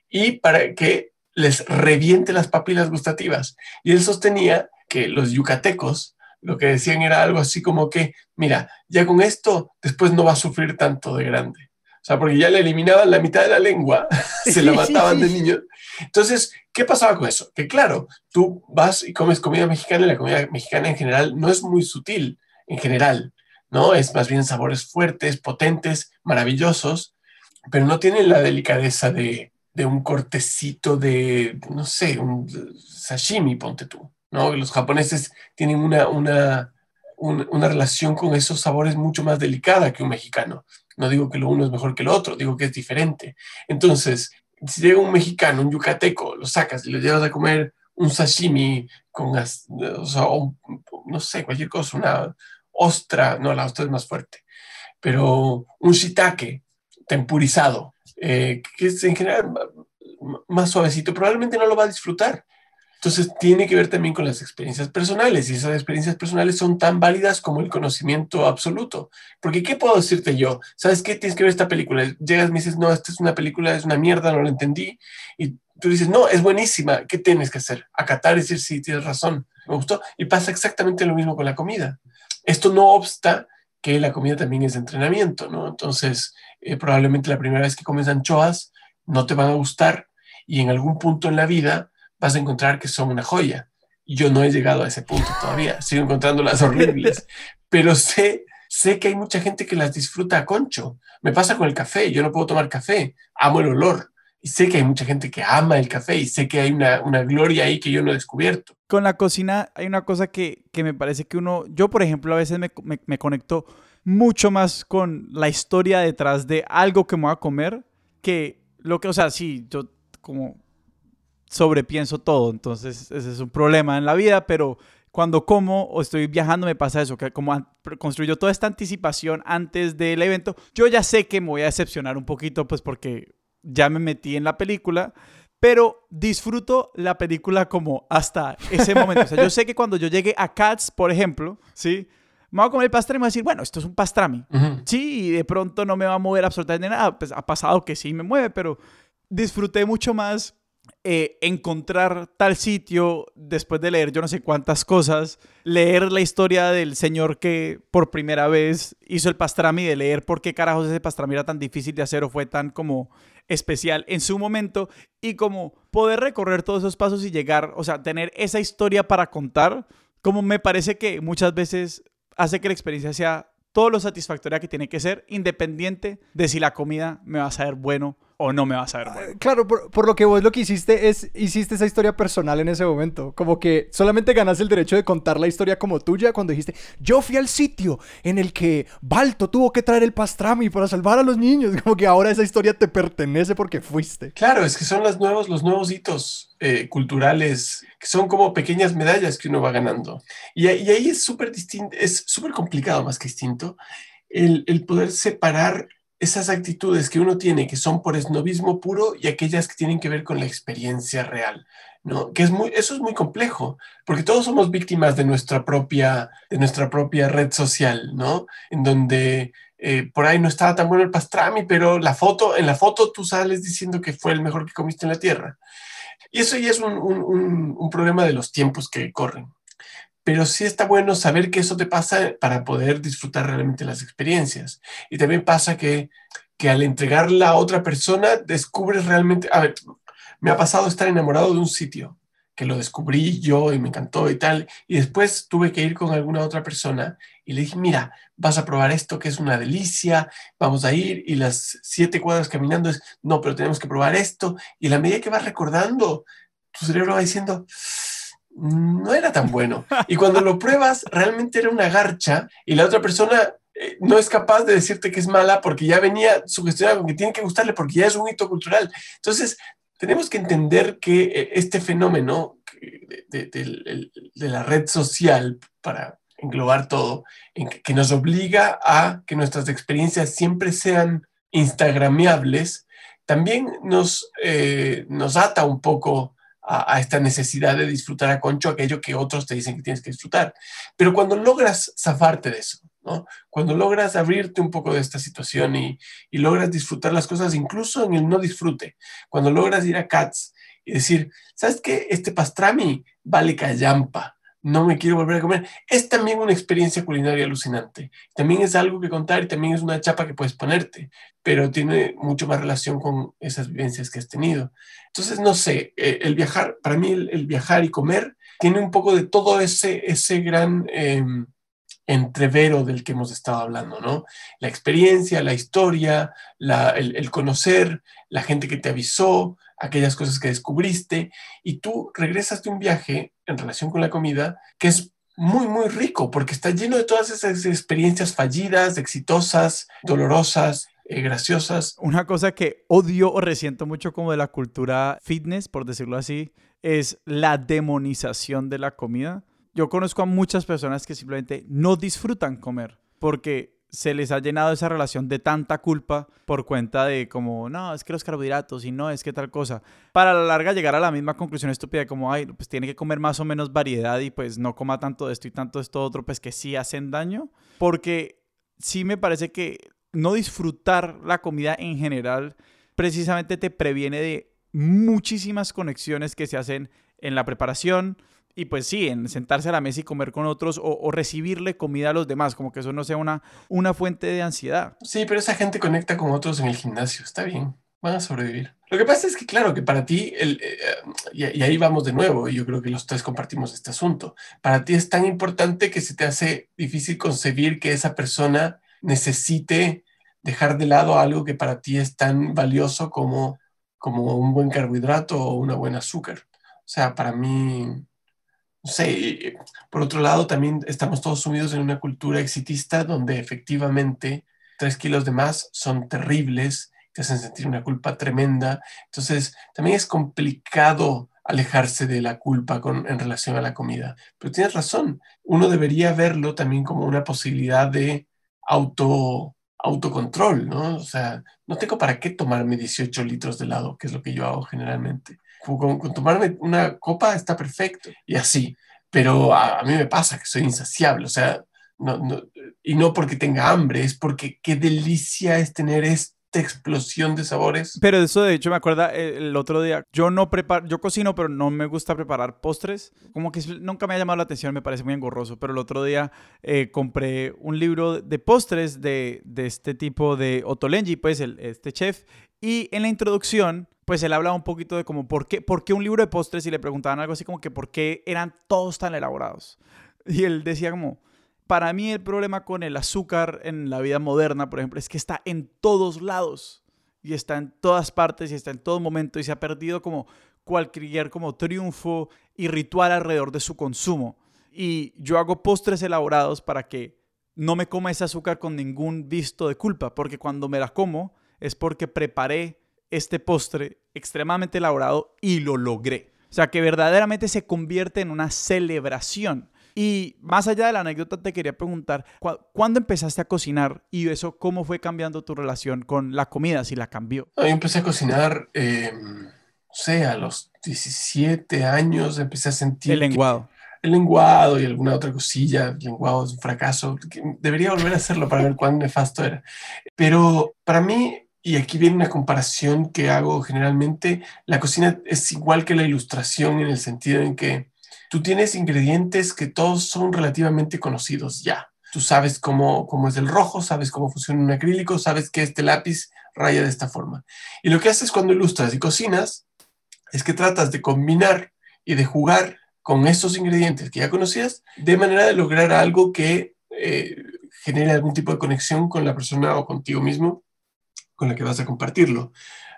y para que les reviente las papilas gustativas. Y él sostenía que los yucatecos lo que decían era algo así como que, mira, ya con esto después no va a sufrir tanto de grande. O sea, porque ya le eliminaban la mitad de la lengua, se la mataban de niños. Entonces, ¿qué pasaba con eso? Que claro, tú vas y comes comida mexicana y la comida mexicana en general no es muy sutil, en general, ¿no? Es más bien sabores fuertes, potentes, maravillosos, pero no tienen la delicadeza de, de un cortecito de, no sé, un sashimi, ponte tú, ¿no? Los japoneses tienen una, una, una relación con esos sabores mucho más delicada que un mexicano. No digo que lo uno es mejor que lo otro, digo que es diferente. Entonces, si llega un mexicano, un yucateco, lo sacas y lo llevas a comer un sashimi con, o sea, no sé, cualquier cosa, una ostra, no, la ostra es más fuerte, pero un shiitake tempurizado, eh, que es en general más suavecito, probablemente no lo va a disfrutar. Entonces tiene que ver también con las experiencias personales y esas experiencias personales son tan válidas como el conocimiento absoluto. Porque ¿qué puedo decirte yo? ¿Sabes qué? Tienes que ver esta película. Llegas y me dices, no, esta es una película, es una mierda, no lo entendí. Y tú dices, no, es buenísima. ¿Qué tienes que hacer? Acatar y decir, sí, tienes razón, me gustó. Y pasa exactamente lo mismo con la comida. Esto no obsta que la comida también es entrenamiento, ¿no? Entonces, eh, probablemente la primera vez que comes anchoas no te van a gustar y en algún punto en la vida vas a encontrar que son una joya. Yo no he llegado a ese punto todavía, sigo encontrándolas horribles, pero sé, sé que hay mucha gente que las disfruta a concho. Me pasa con el café, yo no puedo tomar café, amo el olor. Y sé que hay mucha gente que ama el café y sé que hay una, una gloria ahí que yo no he descubierto. Con la cocina hay una cosa que, que me parece que uno, yo por ejemplo a veces me, me, me conecto mucho más con la historia detrás de algo que me voy a comer que lo que, o sea, sí, yo como sobrepienso todo, entonces ese es un problema en la vida, pero cuando como o estoy viajando me pasa eso, que como construyo toda esta anticipación antes del evento, yo ya sé que me voy a decepcionar un poquito, pues porque ya me metí en la película, pero disfruto la película como hasta ese momento. O sea, yo sé que cuando yo llegue a Cats, por ejemplo, ¿sí? Me voy a comer el pastrami y voy a decir, bueno, esto es un pastrami. Sí, y de pronto no me va a mover absolutamente nada. Pues ha pasado que sí me mueve, pero disfruté mucho más eh, encontrar tal sitio después de leer yo no sé cuántas cosas, leer la historia del señor que por primera vez hizo el pastrami, de leer por qué carajos ese pastrami era tan difícil de hacer o fue tan como especial en su momento y como poder recorrer todos esos pasos y llegar, o sea, tener esa historia para contar, como me parece que muchas veces hace que la experiencia sea todo lo satisfactoria que tiene que ser, independiente de si la comida me va a saber bueno o no me vas a ver. Ah, claro, por, lo que vos lo que hiciste es, hiciste esa historia personal en ese momento. Como que solamente ganaste el derecho de contar la historia como tuya cuando dijiste, yo fui al sitio en el que Balto tuvo que traer el pastrami para salvar a los niños. Como que ahora esa historia te pertenece porque fuiste. Claro, es que son los nuevos, los nuevos hitos eh, culturales, que son como pequeñas medallas que uno va ganando. Y, y ahí es súper distinto, es súper complicado más que distinto, el, el poder separar esas actitudes que uno tiene que son por esnovismo puro y aquellas que tienen que ver con la experiencia real, ¿no? Que es muy, eso es muy complejo, porque todos somos víctimas de nuestra propia, de nuestra propia red social, ¿no? En donde eh, por ahí no estaba tan bueno el pastrami, pero la foto, en la foto tú sales diciendo que fue el mejor que comiste en la tierra. Y eso ya es un, un, un problema de los tiempos que corren pero sí está bueno saber que eso te pasa para poder disfrutar realmente las experiencias. Y también pasa que, que al entregarla a otra persona descubres realmente, a ver, me ha pasado estar enamorado de un sitio, que lo descubrí yo y me encantó y tal, y después tuve que ir con alguna otra persona y le dije, mira, vas a probar esto que es una delicia, vamos a ir, y las siete cuadras caminando es, no, pero tenemos que probar esto, y a la medida que vas recordando, tu cerebro va diciendo, no era tan bueno. Y cuando lo pruebas, realmente era una garcha y la otra persona eh, no es capaz de decirte que es mala porque ya venía sugestionada con que tiene que gustarle porque ya es un hito cultural. Entonces, tenemos que entender que eh, este fenómeno de, la red social, para englobar todo, que, nos obliga a que nuestras experiencias siempre sean instagramiables, también nos, eh, nos ata un poco a, esta necesidad de disfrutar a concho aquello que otros te dicen que tienes que disfrutar. Pero cuando logras zafarte de eso, ¿no? cuando logras abrirte un poco de esta situación y, y logras disfrutar las cosas incluso en el no disfrute, cuando logras ir a Cats y decir, ¿sabes qué? Este pastrami vale callampa no me quiero volver a comer. Es también una experiencia culinaria alucinante. También es algo que contar y también es una chapa que puedes ponerte, pero tiene mucho más relación con esas vivencias que has tenido. Entonces, no sé, eh, el viajar, para mí el, viajar y comer tiene un poco de todo ese, ese gran... Em, entrevero del que hemos estado hablando, ¿no? La experiencia, la historia, el, el, conocer, la gente que te avisó, aquellas cosas que descubriste y tú regresas de un viaje en relación con la comida que es muy, muy rico porque está lleno de todas esas experiencias fallidas, exitosas, dolorosas, eh, graciosas. Una cosa que odio o resiento mucho como de la cultura fitness, por decirlo así, es la demonización de la comida. Yo conozco a muchas personas que simplemente no disfrutan comer porque se les ha llenado esa relación de tanta culpa por cuenta de como, no, es que los carbohidratos y no, es que tal cosa. Para la larga llegar a la misma conclusión estúpida como, ay, pues tiene que comer más o menos variedad y pues no coma tanto de esto y tanto de esto otro, pues que sí hacen daño. Porque sí me parece que no disfrutar la comida en general precisamente te previene de muchísimas conexiones que se hacen en la preparación, y pues sí, en sentarse a la mesa y comer con otros o, recibirle comida a los demás, como que eso no sea una, una fuente de ansiedad. Sí, pero esa gente conecta con otros en el gimnasio, está bien, van a sobrevivir. Lo que pasa es que, claro, que para ti, el, eh, y, ahí vamos de nuevo, y yo creo que los tres compartimos este asunto, para ti es tan importante que se te hace difícil concebir que esa persona necesite dejar de lado algo que para ti es tan valioso como, como un buen carbohidrato o una buena azúcar. O sea, para mí no sé, por otro lado, también estamos todos sumidos en una cultura exitista donde efectivamente tres kilos de más son terribles, te hacen sentir una culpa tremenda. Entonces, también es complicado alejarse de la culpa con, en relación a la comida. Pero tienes razón, uno debería verlo también como una posibilidad de auto, autocontrol, ¿no? O sea, no tengo para qué tomarme 18 litros de helado, que es lo que yo hago generalmente con, tomarme una copa está perfecto y así. Pero a, mí me pasa que soy insaciable, o sea, no, y no porque tenga hambre, es porque qué delicia es tener esta explosión de sabores. Pero eso de hecho me acuerda eh, el otro día, yo no preparo, yo cocino, pero no me gusta preparar postres, como que nunca me ha llamado la atención, me parece muy engorroso, pero el otro día eh, compré un libro de postres de, de este tipo de Ottolenghi, pues el, este chef, y en la introducción pues él hablaba un poquito de como por qué, por qué un libro de postres y le preguntaban algo así como que por qué eran todos tan elaborados. Y él decía como, para mí el problema con el azúcar en la vida moderna, por ejemplo, es que está en todos lados y está en todas partes y está en todo momento y se ha perdido como cualquier como triunfo y ritual alrededor de su consumo. Y yo hago postres elaborados para que no me coma ese azúcar con ningún visto de culpa, porque cuando me la como es porque preparé este postre extremadamente elaborado y lo logré. O sea, que verdaderamente se convierte en una celebración. Y más allá de la anécdota, te quería preguntar, ¿cuándo empezaste a cocinar y eso cómo fue cambiando tu relación con la comida, si la cambió? Yo empecé a cocinar, eh, no sé, a los 17 años empecé a sentir... El lenguado. el lenguado y alguna otra cosilla, el lenguado es un fracaso. Debería volver a hacerlo para ver cuán nefasto era. Pero para mí, y aquí viene una comparación que hago generalmente, la cocina es igual que la ilustración en el sentido en que tú tienes ingredientes que todos son relativamente conocidos ya. Tú sabes cómo, cómo es el rojo, sabes cómo funciona un acrílico, sabes que este lápiz raya de esta forma. Y lo que haces cuando ilustras y cocinas es que tratas de combinar y de jugar con estos ingredientes que ya conocías de manera de lograr algo que eh, genere algún tipo de conexión con la persona o contigo mismo con la que vas a compartirlo.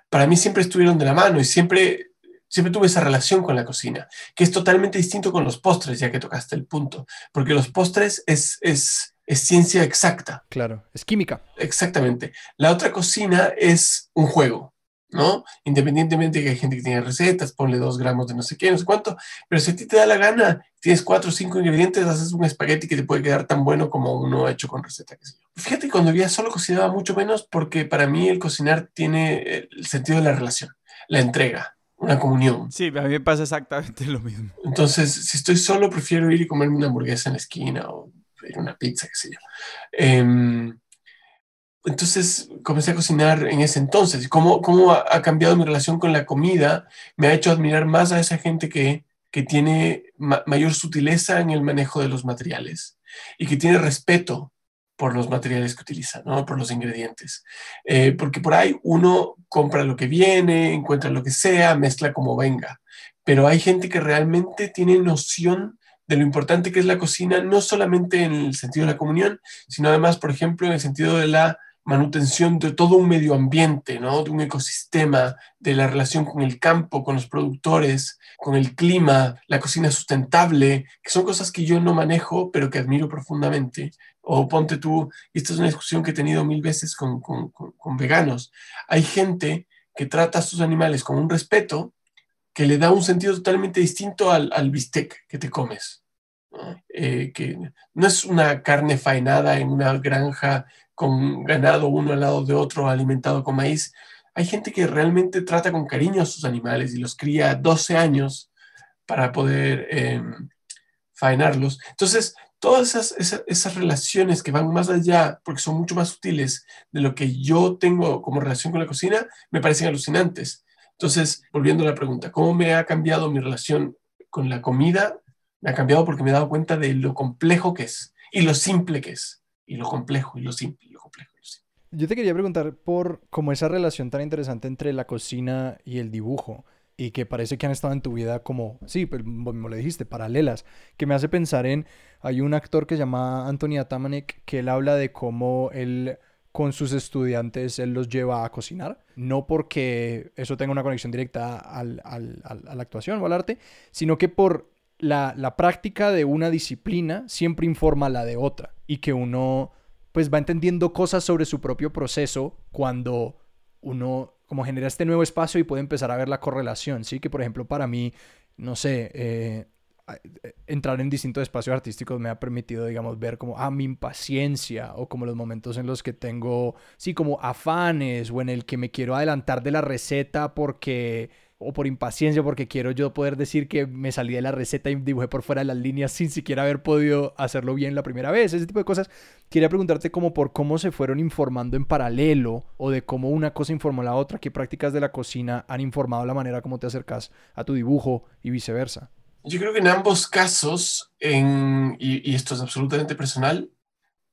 Para mí siempre estuvieron de la mano y siempre siempre tuve esa relación con la cocina, que es totalmente distinto con los postres, ya que tocaste el punto, porque los postres es, es, es ciencia exacta. Claro, es química. Exactamente. La otra cocina es un juego, ¿no? Independientemente de que hay gente que tiene recetas, ponle dos gramos de no sé qué, no sé cuánto, pero si a ti te da la gana, tienes cuatro o cinco ingredientes, haces un espagueti que te puede quedar tan bueno como uno hecho con receta, que. Fíjate, cuando vivía solo cocinaba mucho menos porque para mí el cocinar tiene el sentido de la relación, la entrega una comunión. Sí, a mí me pasa exactamente lo mismo. Entonces, si estoy solo, prefiero ir y comerme una hamburguesa en la esquina o pedir una pizza, qué sé yo. Em, entonces, comencé a cocinar en ese entonces. ¿Cómo, cómo ha, cambiado mi relación con la comida? Me ha hecho admirar más a esa gente que, que tiene mayor sutileza en el manejo de los materiales y que tiene respeto por los materiales que utiliza, ¿no? por los ingredientes. Eh, porque por ahí uno compra lo que viene, encuentra lo que sea, mezcla como venga. Pero hay gente que realmente tiene noción de lo importante que es la cocina, no solamente en el sentido de la comunión, sino además, por ejemplo, en el sentido de la manutención de todo un medio ambiente, ¿no? de un ecosistema, de la relación con el campo, con los productores, con el clima, la cocina sustentable, que son cosas que yo no manejo, pero que admiro profundamente. O ponte tú, y esta es una discusión que he tenido mil veces con, veganos, hay gente que trata a sus animales con un respeto que le da un sentido totalmente distinto al, bistec que te comes. Eh, que no es una carne faenada en una granja con ganado uno al lado de otro alimentado con maíz. Hay gente que realmente trata con cariño a sus animales y los cría 12 años para poder em, faenarlos. Entonces, todas esas, esas, relaciones que van más allá, porque son mucho más sutiles de lo que yo tengo como relación con la cocina, me parecen alucinantes. Entonces, volviendo a la pregunta, ¿cómo me ha cambiado mi relación con la comida? Me ha cambiado porque me he dado cuenta de lo complejo que es y lo simple que es, y lo complejo y lo simple, y lo complejo. Y lo simple. Yo te quería preguntar por cómo esa relación tan interesante entre la cocina y el dibujo y que parece que han estado en tu vida como, sí, pues, como le dijiste, paralelas, que me hace pensar en, hay un actor que se llama Anthony Atamanek que él habla de cómo él con sus estudiantes él los lleva a cocinar, no porque eso tenga una conexión directa al, al, a la actuación o al arte, sino que por la, la práctica de una disciplina siempre informa la de otra y que uno pues va entendiendo cosas sobre su propio proceso cuando uno como genera este nuevo espacio y puede empezar a ver la correlación, ¿sí? Que por ejemplo para mí, no sé, eh, entrar en distintos espacios artísticos me ha permitido, digamos, ver como, ah, mi impaciencia o como los momentos en los que tengo, sí, como afanes o en el que me quiero adelantar de la receta porque o por impaciencia porque quiero yo poder decir que me salí de la receta y dibujé por fuera de las líneas sin siquiera haber podido hacerlo bien la primera vez, ese tipo de cosas. Quería preguntarte como por cómo se fueron informando en paralelo o de cómo una cosa informó a la otra, qué prácticas de la cocina han informado la manera como te acercas a tu dibujo y viceversa. Yo creo que en ambos casos, y, y esto es absolutamente personal,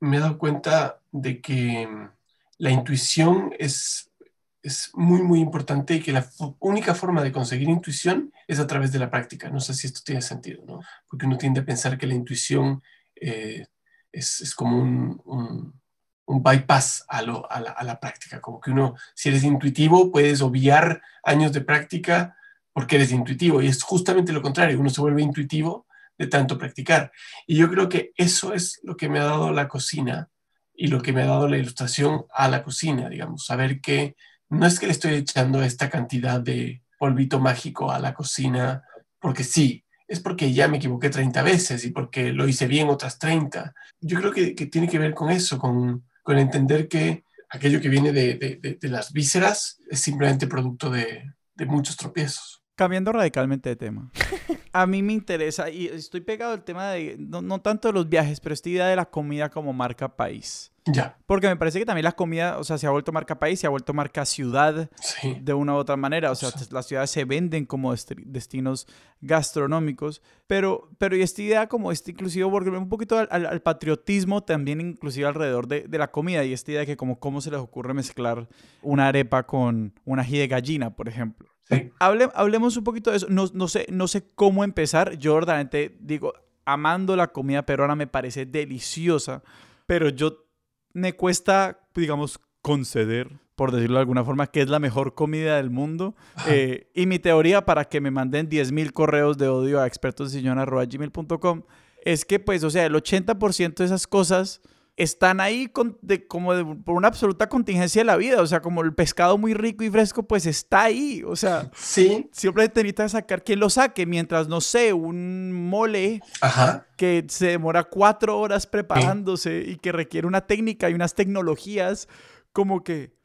me he dado cuenta de que la intuición es es muy, muy importante y que la única forma de conseguir intuición es a través de la práctica. No sé si esto tiene sentido, ¿no? Porque uno tiende a pensar que la intuición eh, es, es, como un, un, un bypass a, lo, a, la, a, la, práctica, como que uno, si eres intuitivo, puedes obviar años de práctica porque eres intuitivo y es justamente lo contrario, uno se vuelve intuitivo de tanto practicar. Y yo creo que eso es lo que me ha dado la cocina y lo que me ha dado la ilustración a la cocina, digamos, saber que no es que le estoy echando esta cantidad de polvito mágico a la cocina, porque sí, es porque ya me equivoqué 30 veces y porque lo hice bien otras 30. Yo creo que, tiene que ver con eso, con, con entender que aquello que viene de, las vísceras es simplemente producto de, de muchos tropiezos. Cambiando radicalmente de tema. A mí me interesa, y estoy pegado al tema de, no, no tanto de los viajes, pero esta idea de la comida como marca país. Ya. Porque me parece que también la comida, o sea, se ha vuelto marca país, se ha vuelto marca ciudad Sí. de una u otra manera. O sea, Sí. las ciudades se venden como desti- destinos gastronómicos. Pero, pero y esta idea como este inclusive volver un poquito al, al- al patriotismo también inclusive alrededor de, de la comida. Y esta idea de que como cómo se les ocurre mezclar una arepa con un ají de gallina, por ejemplo. Sí. Hable- hablemos un poquito de eso. No, no, sé, no sé cómo empezar. Yo verdaderamente digo, amando la comida peruana me parece deliciosa, pero yo me cuesta, digamos, conceder, por decirlo de alguna forma, que es la mejor comida del mundo. Eh, y mi teoría para que me manden 10.000 correos de odio a expertosdesillon.gmail.com es que, pues, o sea, el 80% de esas cosas están ahí con, de, como de- por una absoluta contingencia de la vida. O sea, como el pescado muy rico y fresco, pues está ahí. O sea, Sí, simplemente necesitas sacar quien lo saque. Mientras, no sé, un mole ajá. que se demora cuatro horas preparándose y que requiere una técnica y unas tecnologías como que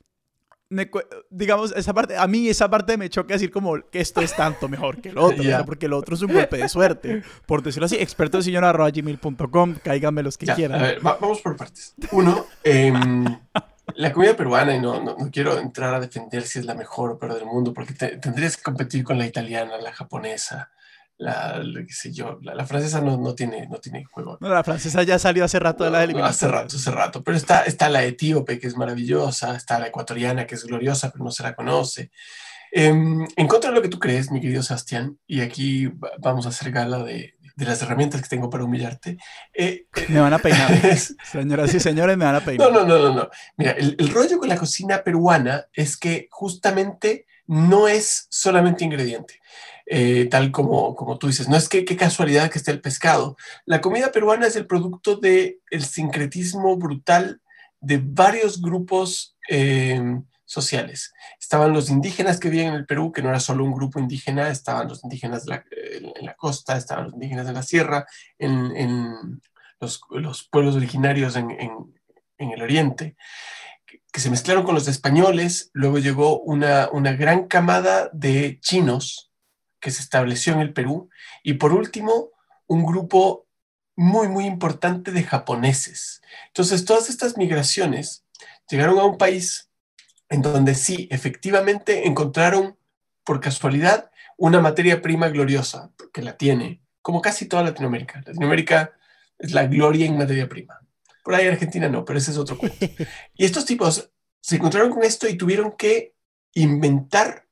me digamos esa parte a mí esa parte me choca decir como que esto es tanto mejor que el otro o sea, Ya. porque el otro es un golpe de suerte por decirlo así experto de gmail.com cáiganme los que Ya, quieran a ver, va- vamos por partes. Uno, em, la comida peruana, y no, no, no quiero entrar a defender si es la mejor o peor del mundo, porque te- tendrías que competir con la italiana, la japonesa, la, qué sé yo, la, la francesa no, no, tiene, no tiene juego. No, la francesa ya salió hace rato de la eliminación hace rato, hace rato. Pero está, está la etíope, que es maravillosa, está la ecuatoriana, que es gloriosa, pero no se la conoce. Em, en contra de lo que tú crees, mi querido Sebastián, y aquí va- vamos a hacer gala de, de las herramientas que tengo para humillarte. eh, me van a peinar señoras y señores me van a peinar no, no, no, no, no. Mira, el, el rollo con la cocina peruana es que justamente no es solamente ingrediente. Eh, tal como, como tú dices, no es que qué casualidad que esté el pescado. La comida peruana es el producto del sincretismo brutal de varios grupos eh, sociales. Estaban los indígenas que vivían en el Perú, que no era solo un grupo indígena, estaban los indígenas de la- eh, en la costa, estaban los indígenas de la sierra, en, en los, los pueblos originarios en, en- en el oriente, que se mezclaron con los españoles, luego llegó una, una gran camada de chinos que se estableció en el Perú, y por último, un grupo muy, muy importante de japoneses. Entonces, todas estas migraciones llegaron a un país en donde sí, efectivamente encontraron por casualidad una materia prima gloriosa, que la tiene, como casi toda Latinoamérica. Latinoamérica es la gloria en materia prima. Por ahí Argentina no, pero ese es otro cuento. Y estos tipos se encontraron con esto y tuvieron que inventar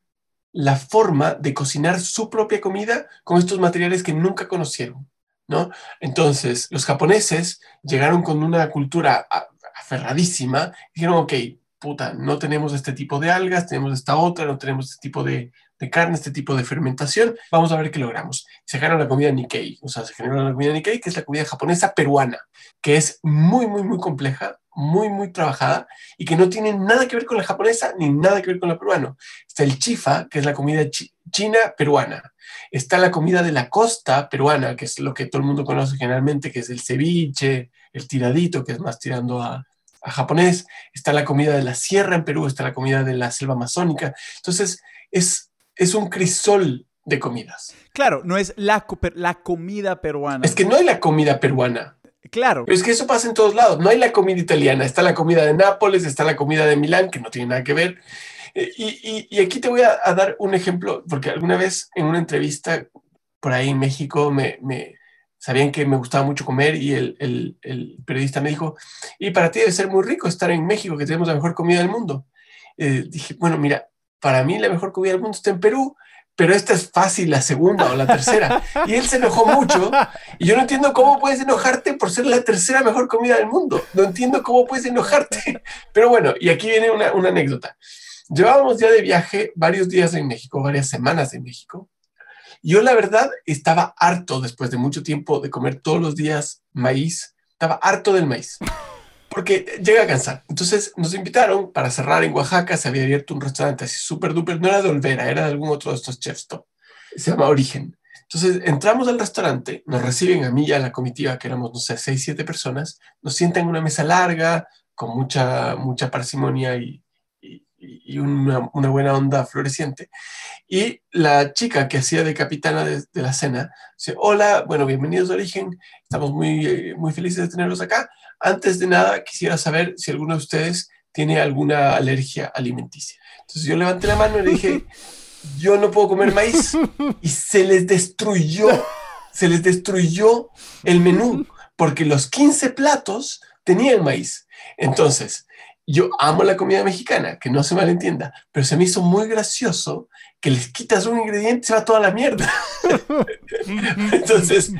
la forma de cocinar su propia comida con estos materiales que nunca conocieron, ¿no? Entonces, los japoneses llegaron con una cultura aferradísima, dijeron, ok, puta, no tenemos este tipo de algas, tenemos esta otra, no tenemos este tipo de, de carne, este tipo de fermentación, vamos a ver qué logramos. Y sacaron la comida Nikkei, o sea, se generó la comida Nikkei, que es la comida japonesa peruana, que es muy, muy, muy compleja, muy, muy trabajada y que no tiene nada que ver con la japonesa ni nada que ver con la peruana. Está el chifa, que es la comida chi- china peruana. Está la comida de la costa peruana, que es lo que todo el mundo conoce generalmente, que es el ceviche, el tiradito, que es más tirando a, a japonés. Está la comida de la sierra en Perú, está la comida de la selva amazónica. Entonces, es, es un crisol de comidas. claro no es la, la comida peruana Es que no hay la comida peruana. Claro Pero es que eso pasa en todos lados. No hay la comida italiana, está la comida de Nápoles, está la comida de Milán, que no tiene nada que ver. Eh, Y, aquí te voy a, dar un ejemplo, porque alguna vez en una entrevista por ahí en México me, sabían que me gustaba mucho comer y el periodista me dijo, y para ti debe ser muy rico estar en México, que tenemos la mejor comida del mundo. Eh, dije, bueno, mira, para mí la mejor comida del mundo está en Perú, pero esta es fácil, la segunda o la tercera. Y él se enojó mucho y yo no entiendo cómo puedes enojarte por ser la tercera mejor comida del mundo. No entiendo cómo puedes enojarte. Pero bueno, y aquí viene una, una anécdota. Llevábamos ya de viaje varios días en México, varias semanas en México. Yo la verdad estaba harto después de mucho tiempo de comer todos los días maíz. Estaba harto del maíz. Porque llega a cansar. Entonces nos invitaron para cerrar en Oaxaca. Se había abierto un restaurante así súper duper. No era de Olvera, era de algún otro de estos chefs top. Se llama Origen. Entonces entramos al restaurante, nos reciben a mí y a la comitiva, que éramos, no sé, seis, siete personas, nos sientan en una mesa larga, con mucha, mucha parsimonia y, y, una, una, buena onda floreciente. Y la chica que hacía de capitana de, de, la cena dice, hola, bueno, bienvenidos a Origen, estamos muy, muy felices de tenerlos acá. Antes de nada, quisiera saber si alguno de ustedes tiene alguna alergia alimenticia. Entonces yo levanté la mano y le dije, yo no puedo comer maíz. Y se les destruyó, se les destruyó el menú, porque los 15 platos tenían maíz. Entonces, yo amo la comida mexicana, que no se malentienda, pero se me hizo muy gracioso que les quitas un ingrediente y se va toda la mierda. Entonces,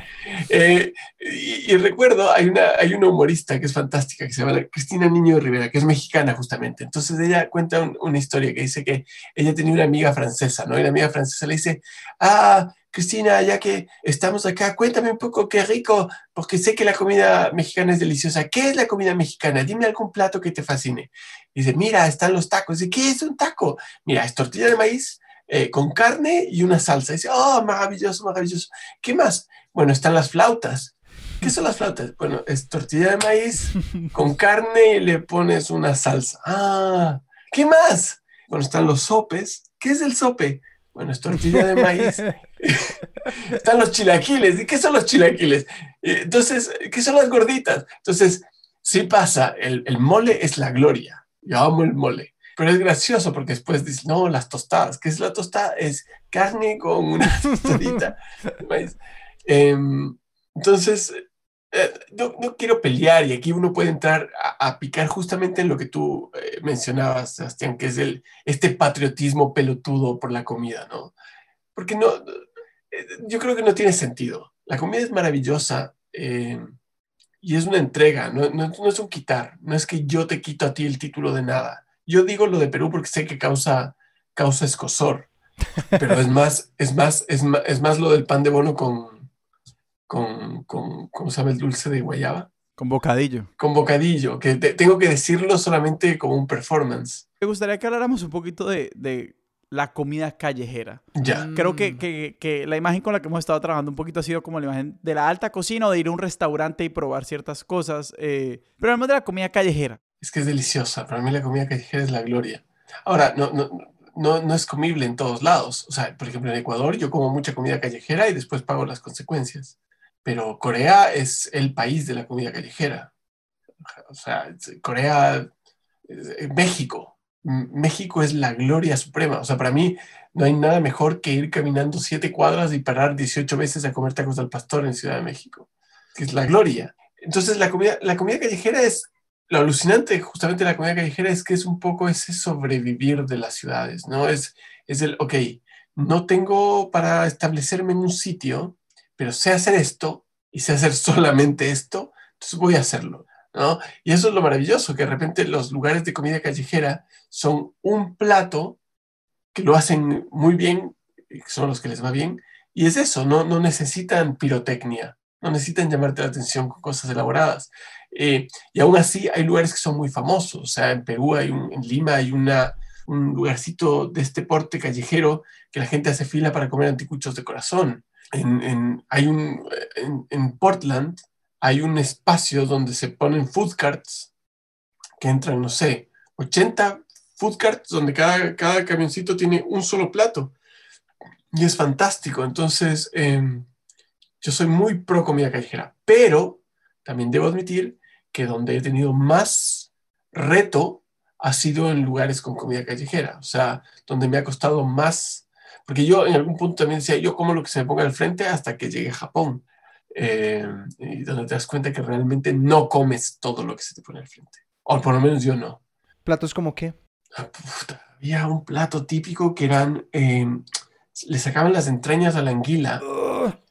eh, y, y, recuerdo, hay una, hay una humorista que es fantástica, que se llama Cristina Niño Rivera, que es mexicana justamente. Entonces ella cuenta un, una historia que dice que ella tenía una amiga francesa, ¿no? Y la amiga francesa le dice, ah, Cristina, ya que estamos acá, cuéntame un poco qué rico, porque sé que la comida mexicana es deliciosa. ¿Qué es la comida mexicana? Dime algún plato que te fascine. dice, mira, están los tacos. Dice, ¿qué es un taco? Mira, es tortilla de maíz, eh, con carne y una salsa. dice, oh, maravilloso, maravilloso. ¿Qué más? Bueno, están las flautas. ¿Qué son las flautas? Bueno, es tortilla de maíz con carne y le pones una salsa. Ah, ¿qué más? Bueno, están los sopes. ¿Qué es el sope? Bueno, es tortilla de maíz. están los chilaquiles. ¿Y qué son los chilaquiles? Entonces, ¿qué son las gorditas? Entonces, sí pasa, el, el mole es la gloria. Yo amo el mole. Pero es gracioso porque después dices, no, las tostadas. ¿Qué es la tostada? Es carne con una tostadita. eh, entonces, eh, no, no, quiero pelear y aquí uno puede entrar a, a picar justamente en lo que tú eh, mencionabas, Sebastián, que es el, este patriotismo pelotudo por la comida, ¿no? Porque no, eh, yo creo que no tiene sentido. La comida es maravillosa y es una entrega, no, no, no es un quitar, no es que yo te quito a ti el título de nada yo digo lo de Perú porque sé que causa, causa escosor, pero es más, es más, es más, es más lo del pan de bono con, con, con, ¿cómo se llama el dulce de guayaba? Con bocadillo. Con bocadillo, que te, tengo que decirlo solamente como un performance. Me gustaría que habláramos un poquito de, de la comida callejera. Ya. Creo que, que, que, la imagen con la que hemos estado trabajando un poquito ha sido como la imagen de la alta cocina o de ir a un restaurante y probar ciertas cosas, eh, pero además de la comida callejera es que es deliciosa. Para mí la comida callejera es la gloria. Ahora, no, no, no, no, es comible en todos lados. O sea, por ejemplo, en Ecuador yo como mucha comida callejera y después pago las consecuencias. Pero Corea es el país de la comida callejera. O sea, Corea, México. México es la gloria suprema. O sea, para mí no hay nada mejor que ir caminando siete cuadras y parar 18 veces a comer tacos al pastor en Ciudad de México. Es la gloria. Entonces, la comida, la comida callejera es lo alucinante justamente de la comida callejera es que es un poco ese sobrevivir de las ciudades, ¿no? Es, es el, ok, no tengo para establecerme en un sitio, pero sé hacer esto y sé hacer solamente esto, entonces voy a hacerlo, ¿no? Y eso es lo maravilloso, que de repente los lugares de comida callejera son un plato que lo hacen muy bien, que son los que les va bien, y es eso, no, no necesitan pirotecnia, no necesitan llamarte la atención con cosas elaboradas. Eh, y aún así hay lugares que son muy famosos. O sea, en Perú hay un, en Lima hay una, un lugarcito de este porte callejero que la gente hace fila para comer anticuchos de corazón. En, en hay un, en, en, Portland hay un espacio donde se ponen food carts que entran, no sé, 80 food carts donde cada, cada camioncito tiene un solo plato. Y es fantástico. Entonces, eh, yo soy muy pro comida callejera, pero también debo admitir que donde he tenido más reto ha sido en lugares con comida callejera, o sea, donde me ha costado más, porque yo en algún punto también decía, yo como lo que se me ponga al frente hasta que llegue a Japón, eh, y donde te das cuenta que realmente no comes todo lo que se te pone al frente, o por lo menos yo no. ¿Platos como qué? Ah, puta, había un plato típico que eran, eh, le sacaban las entrañas a la anguila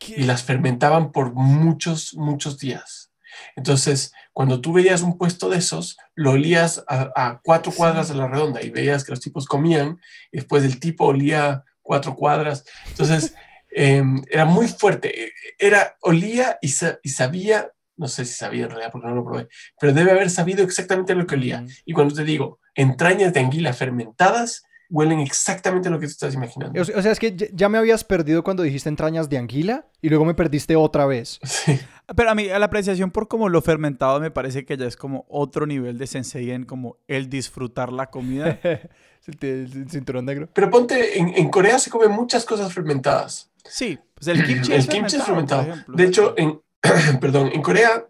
y las fermentaban por muchos, muchos días. Entonces, cuando tú veías un puesto de esos, lo olías a, a cuatro cuadras de la redonda y veías que los tipos comían y después el tipo olía cuatro cuadras. Entonces, eh, era muy fuerte. Era, olía y, sa y, sabía, no sé si sabía en realidad porque no lo probé, pero debe haber sabido exactamente lo que olía. Y cuando te digo entrañas de anguila fermentadas, huelen exactamente lo que te estás imaginando. O sea, es que ya me habías perdido cuando dijiste entrañas de anguila y luego me perdiste otra vez. Sí. Pero a mí, a la apreciación por como lo fermentado me parece que ya es como otro nivel de sensei en como el disfrutar la comida. el, cinturón negro. Pero ponte, en, en, Corea se comen muchas cosas fermentadas. Sí, pues el kimchi, el es, kimchi fermentado, es fermentado. De hecho, en, perdón, en Corea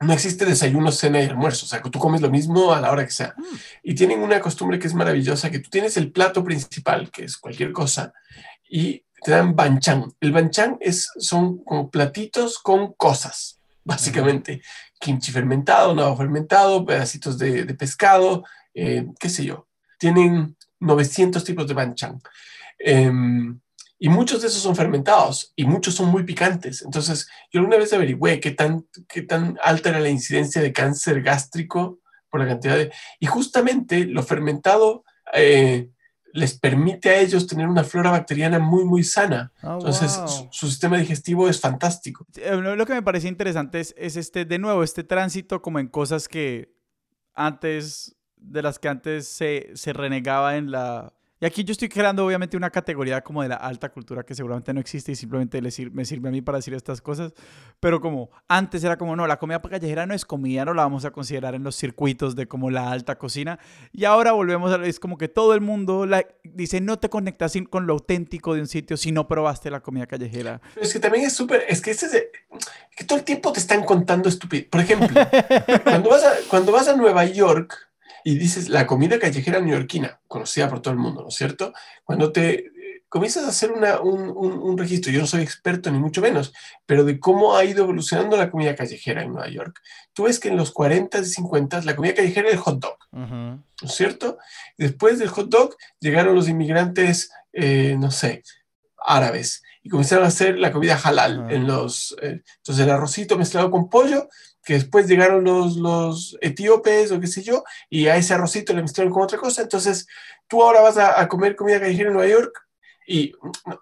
no existe desayuno, cena y almuerzo, o sea, que tú comes lo mismo a la hora que sea. Mm. Y tienen una costumbre que es maravillosa, que tú tienes el plato principal, que es cualquier cosa, y te dan banchan. El banchan es, son como platitos con cosas, básicamente. Kimchi fermentado, nabo fermentado, pedacitos de, de pescado, eh, qué sé yo. Tienen 900 tipos de banchan. Em, y muchos de esos son fermentados y muchos son muy picantes. Entonces, yo alguna vez averigüé qué tan, qué tan alta era la incidencia de cáncer gástrico por la cantidad de... Y justamente lo fermentado eh, les permite a ellos tener una flora bacteriana muy, muy sana. Oh, Entonces, wow. su, su sistema digestivo es fantástico. Eh, Lo lo que me parece interesante es, es este, de nuevo, este tránsito como en cosas que antes, de las que antes se, se renegaba en la... Y aquí yo estoy creando obviamente una categoría como de la alta cultura que seguramente no existe y simplemente le sir- me sirve a mí para decir estas cosas, pero como antes era como, no, la comida callejera no es comida, no la vamos a considerar en los circuitos de como la alta cocina, y ahora volvemos a, es como que todo el mundo la, dice, no te conectas con lo auténtico de un sitio si no probaste la comida callejera. Pero es que también es súper, es que ese es de- que todo el tiempo te están contando estupidez. Por ejemplo, cuando vas, a, cuando vas a Nueva York y dices la comida callejera neoyorquina, conocida por todo el mundo, ¿no es cierto? Cuando te eh, comienzas a hacer una- un, un- un registro, yo no soy experto ni mucho menos, pero de cómo ha ido evolucionando la comida callejera en Nueva York, tú ves que en los 40 y 50 la comida callejera era el hot dog. ¿no es cierto? Después del hot dog llegaron los inmigrantes, eh, no sé, árabes, y comenzaron a hacer la comida halal en los, eh, entonces el arrocito mezclado con pollo, que después llegaron los, los etíopes o qué sé yo, y a ese arrocito le mezclaron con otra cosa, entonces tú ahora vas a, a comer comida callejera en Nueva York, y,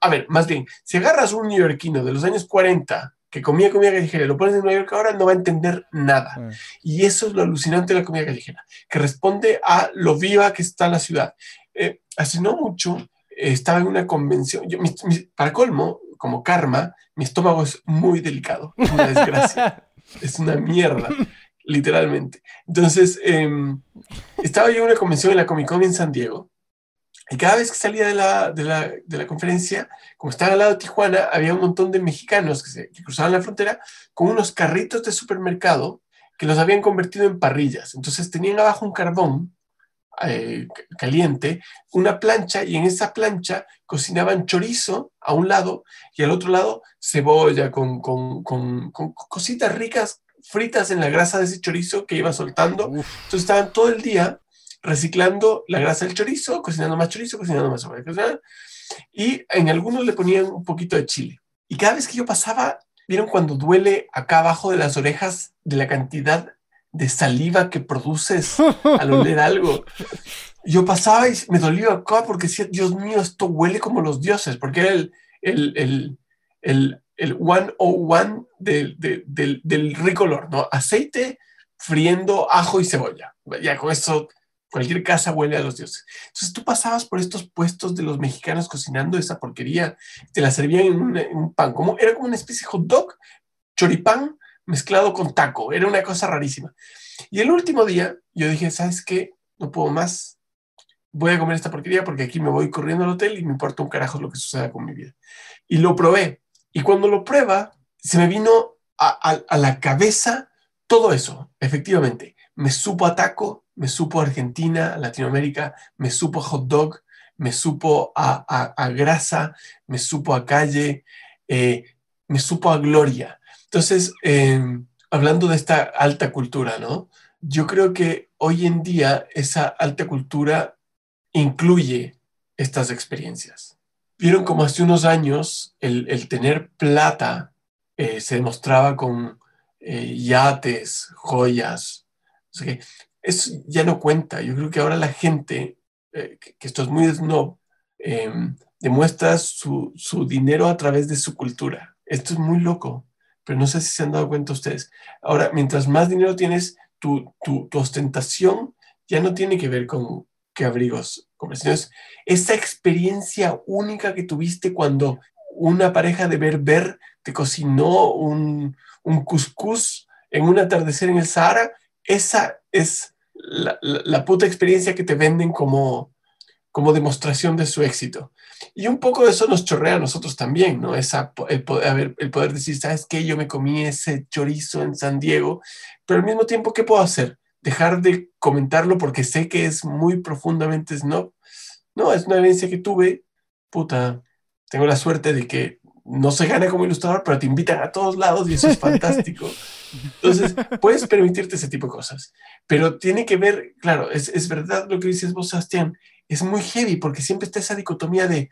a ver, más bien, si agarras un neoyorquino de los años 40 que comía comida callejera y lo pones en Nueva York ahora, no va a entender nada. Ah. Y eso es lo alucinante de la comida callejera, que responde a lo viva que está la ciudad. Eh, hace no mucho eh, estaba en una convención, yo, mi- mi- para colmo, como karma, mi estómago es muy delicado, una desgracia, es una mierda, literalmente. Entonces, em, estaba yo en una convención en la Comic Con en San Diego, y cada vez que salía de la, de la, de la conferencia, como estaba al lado de Tijuana, había un montón de mexicanos que, cruzaban la frontera con unos carritos de supermercado que los habían convertido en parrillas. Entonces tenían abajo un carbón eh, caliente, una plancha, y en esa plancha cocinaban chorizo a un lado y al otro lado cebolla con, con, con- con cositas ricas fritas en la grasa de ese chorizo que iba soltando. Uf. Entonces estaban todo el día reciclando la grasa del chorizo, cocinando más chorizo, cocinando más cebolla, y en algunos le ponían un poquito de chile. Y cada vez que yo pasaba, ¿vieron cuando duele acá abajo de las orejas de la cantidad de saliva que produces al oler algo? Yo pasaba y me dolía acá porque decía, Dios mío, esto huele como los dioses, porque era el, el, el, el, el 101 del, del, del, del rico olor, ¿no? Aceite friendo ajo y cebolla. Ya con eso cualquier casa huele a los dioses. Entonces tú pasabas por estos puestos de los mexicanos cocinando esa porquería, te la servían en un, en un pan, como, era como una especie de hot dog, choripán mezclado con taco, era una cosa rarísima. Y el último día yo dije, ¿sabes qué? No puedo más, voy a comer esta porquería porque aquí me voy corriendo al hotel y me importa un carajo lo que suceda con mi vida. Y lo probé. Y cuando lo prueba, se me vino a, a- a la cabeza todo eso, efectivamente. Me supo a taco, me supo a Argentina, a Latinoamérica, me supo a hot dog, me supo a, a- grasa, me supo a calle, eh, me supo a gloria. Entonces, eh, hablando de esta alta cultura, ¿no? Yo creo que hoy en día esa alta cultura incluye estas experiencias. Vieron como hace unos años el, tener plata eh, se demostraba con eh, yates, joyas. O sea que eso ya no cuenta. Yo creo que ahora la gente, que, que esto es muy snob, demuestra su dinero a través de su cultura. Esto es muy loco, pero no sé si se han dado cuenta ustedes. Ahora, mientras más dinero tienes, tu, tu, ostentación ya no tiene que ver con qué abrigos conversaciones, esa experiencia única que tuviste cuando una pareja de berber te cocinó un, un cuscús en un atardecer en el Sahara, esa es la, la, puta experiencia que te venden como, como demostración de su éxito. Y un poco de eso nos chorrea a nosotros también, ¿no? Esa, el, poder, el poder decir, ¿sabes qué? Yo me comí ese chorizo en San Diego, pero al mismo tiempo, ¿qué puedo hacer? Dejar de comentarlo porque sé que es muy profundamente snob. No, es una vivencia que tuve, puta, tengo la suerte de que no se gana como ilustrador, pero te invitan a todos lados y eso es fantástico. Entonces, puedes permitirte ese tipo de cosas, pero tiene que ver, claro, es, es verdad lo que dices vos, Sebastián, es muy heavy porque siempre está esa dicotomía de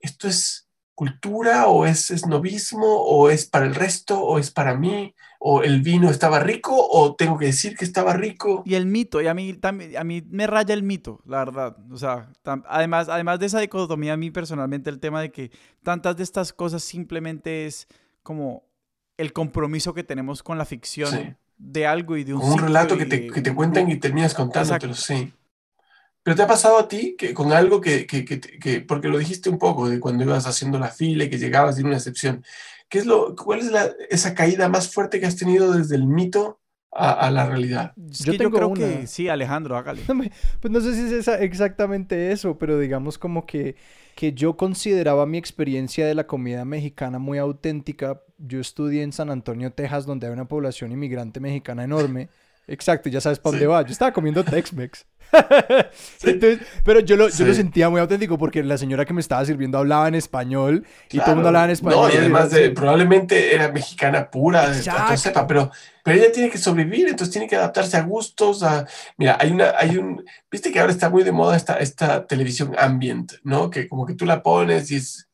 esto es cultura o es esnovismo o es para el resto o es para mí o el vino estaba rico o tengo que decir que estaba rico. Y el mito, y a mí, también, a mí me raya el mito, la verdad. O sea, además, además de esa dicotomía, a mí personalmente el tema de que tantas de estas cosas simplemente es como el compromiso que tenemos con la ficción de algo y de un... un relato que te, que te cuentan y terminas contándotelo, sí. Pero te ha pasado a ti que con algo que, que, que, porque lo dijiste un poco, de cuando ibas haciendo la fila y que llegabas de una excepción, ¿qué es lo, ¿cuál es la, esa caída más fuerte que has tenido desde el mito a, la realidad? Yo, yo creo que sí, Alejandro, hágale. pues no sé si es exactamente eso, pero digamos como que, que yo consideraba mi experiencia de la comida mexicana muy auténtica. Yo estudié en San Antonio, Texas, donde hay una población inmigrante mexicana enorme. Exacto, ya sabes para dónde va. Yo estaba comiendo Tex-Mex. pero yo lo, yo lo sentía muy auténtico porque la señora que me estaba sirviendo hablaba en español y todo el mundo hablaba en español. No, y además probablemente era mexicana pura, sepa, pero, pero ella tiene que sobrevivir, entonces tiene que adaptarse a gustos. A... Mira, hay una, hay un, viste que ahora está muy de moda esta, esta televisión ambient, ¿no? Que como que tú la pones y es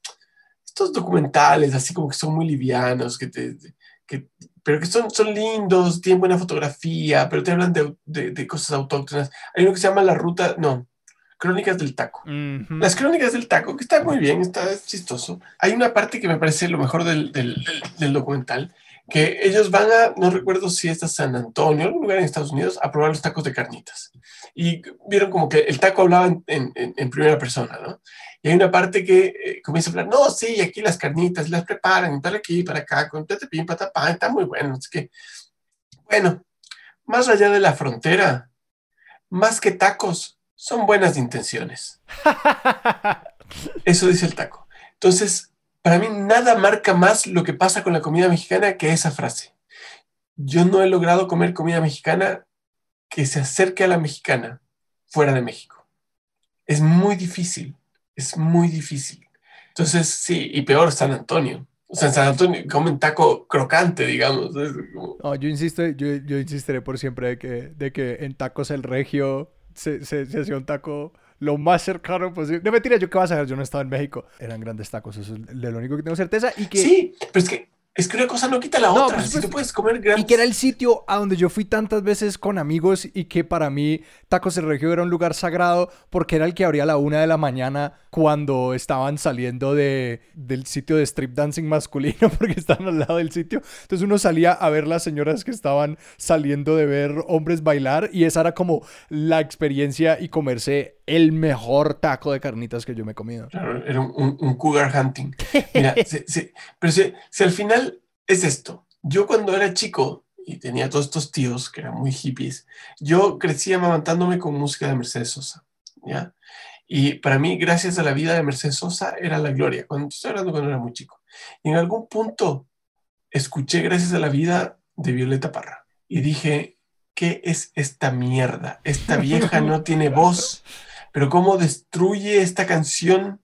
estos documentales así como que son muy livianos, que te, que pero que son, son lindos, tienen buena fotografía, pero te hablan de, de, cosas autóctonas. Hay uno que se llama La Ruta, no, Crónicas del Taco. Las Crónicas del Taco, que está muy bien, está chistoso. Hay una parte que me parece lo mejor del, del, del documental, que ellos van a, no recuerdo si es a San Antonio, algún lugar en Estados Unidos, a probar los tacos de carnitas. Y vieron como que el taco hablaba en, en, en primera persona, ¿no? Y hay una parte que eh, comienza a hablar, no, sí, aquí las carnitas las preparan, para aquí, para acá, con pim, patapá, está muy bueno. Que, bueno, más allá de la frontera, más que tacos, son buenas intenciones. Eso dice el taco. Entonces, para mí nada marca más lo que pasa con la comida mexicana que esa frase. Yo no he logrado comer comida mexicana que se acerque a la mexicana fuera de México. Es muy difícil, es muy difícil. Entonces, sí, y peor San Antonio. O sea, en San Antonio comen taco crocante, digamos. No, yo insisto, yo, yo, insistiré por siempre de que, de que en tacos el regio se, se, se hacía un taco lo más cercano posible. No mentira, yo qué vas a hacer, yo no estaba en México. Eran grandes tacos, eso es de lo único que tengo certeza. Y que... Sí, pero es que es que una cosa no quita la otra. Pues, si pues, tú puedes comer Y que era el sitio a donde yo fui tantas veces con amigos y que para mí Tacos del Regio era un lugar sagrado porque era el que abría a la una de la mañana cuando estaban saliendo de, del sitio de strip dancing masculino porque estaban al lado del sitio. Entonces uno salía a ver las señoras que estaban saliendo de ver hombres bailar y esa era como la experiencia y comerse el mejor taco de carnitas que yo me he comido. Claro, era un, un, cougar hunting. Mira, pero si, al final es esto. Yo cuando era chico y tenía todos estos tíos que eran muy hippies, yo crecí amamantándome con música de Mercedes Sosa, ¿ya? Y para mí, gracias a la vida de Mercedes Sosa, era la gloria. Cuando estoy hablando cuando era muy chico. Y en algún punto escuché gracias a la vida de Violeta Parra y dije, ¿qué es esta mierda? Esta vieja no tiene voz pero cómo destruye esta canción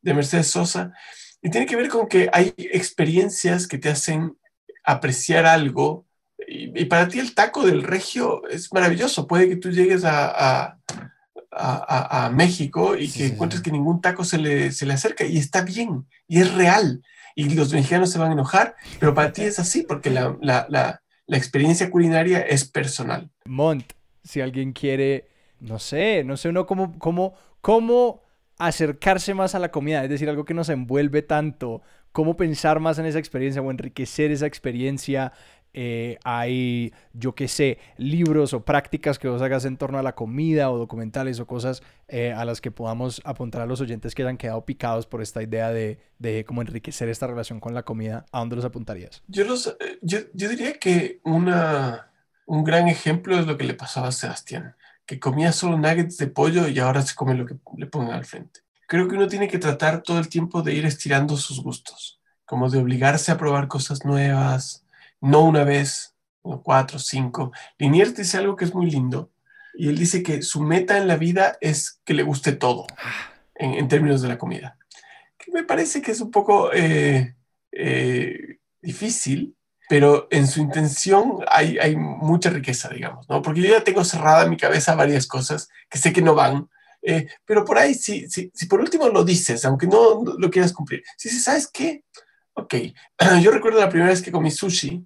de Mercedes Sosa. Y tiene que ver con que hay experiencias que te hacen apreciar algo. Y, para ti el taco del regio es maravilloso. Puede que tú llegues a, a, México y que encuentres que ningún taco se le, se le acerca. Y está bien, y es real. Y los mexicanos se van a enojar, pero para ti es así, porque la, la, la, la experiencia culinaria es personal. Mont, si alguien quiere no sé, no sé uno cómo, cómo, cómo acercarse más a la comida, es decir, algo que nos envuelve tanto, cómo pensar más en esa experiencia o enriquecer esa experiencia. Eh, hay, yo qué sé, libros o prácticas que vos hagas en torno a la comida o documentales o cosas eh, a las que podamos apuntar a los oyentes que hayan quedado picados por esta idea de, de cómo enriquecer esta relación con la comida, ¿a dónde los apuntarías? Yo, los, eh, yo, yo diría que una, un gran ejemplo es lo que le pasaba a Sebastián, que comía solo nuggets de pollo y ahora se come lo que le pongan al frente. Creo que uno tiene que tratar todo el tiempo de ir estirando sus gustos, como de obligarse a probar cosas nuevas, no una vez, cuatro, cinco. Liniers dice algo que es muy lindo, y él dice que su meta en la vida es que le guste todo, en, en términos de la comida. Que me parece que es un poco eh, eh, difícil, pero en su intención hay, hay mucha riqueza, digamos, ¿no? Porque yo ya tengo cerrada en mi cabeza varias cosas que sé que no van, eh, pero por ahí, si, si, si, por último lo dices, aunque no lo quieras cumplir, si dices, ¿sabes qué? Ok, yo recuerdo la primera vez que comí sushi,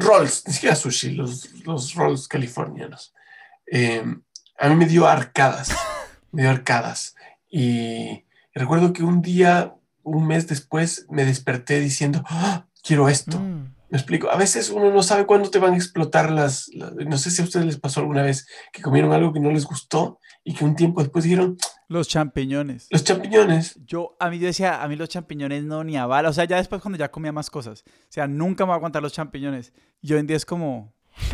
rolls, ni siquiera sushi, los, los rolls californianos. Eh, a mí me dio arcadas, me dio arcadas. Y recuerdo que un día, un mes después, me desperté diciendo, ¡Oh, quiero esto. Mm. Me explico. A veces uno no sabe cuándo te van a explotar las, las, No sé si a ustedes les pasó alguna vez que comieron algo que no les gustó y que un tiempo después dijeron. Los champiñones. Los champiñones. Yo, a mí yo decía, a mí los champiñones no ni a bala. O sea, ya después cuando ya comía más cosas. O sea, nunca me voy a aguantar los champiñones. Y hoy en día es como.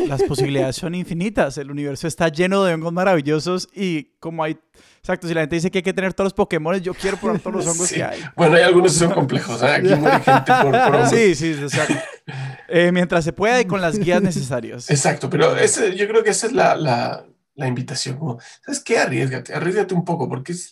Las posibilidades son infinitas. El universo está lleno de hongos maravillosos y como hay. Exacto, si la gente dice que hay que tener todos los Pokémon, yo quiero probar todos los hongos sí. que hay. Bueno, hay algunos que son complejos. ¿eh? Aquí muere gente por, por hongos. Sí, sí, o sea, eh, mientras se pueda y con las guías necesarias. Exacto, pero ese, yo creo que esa es la, la, la invitación. Como, ¿Sabes qué? Arriesgate, arriesgate un poco, porque es,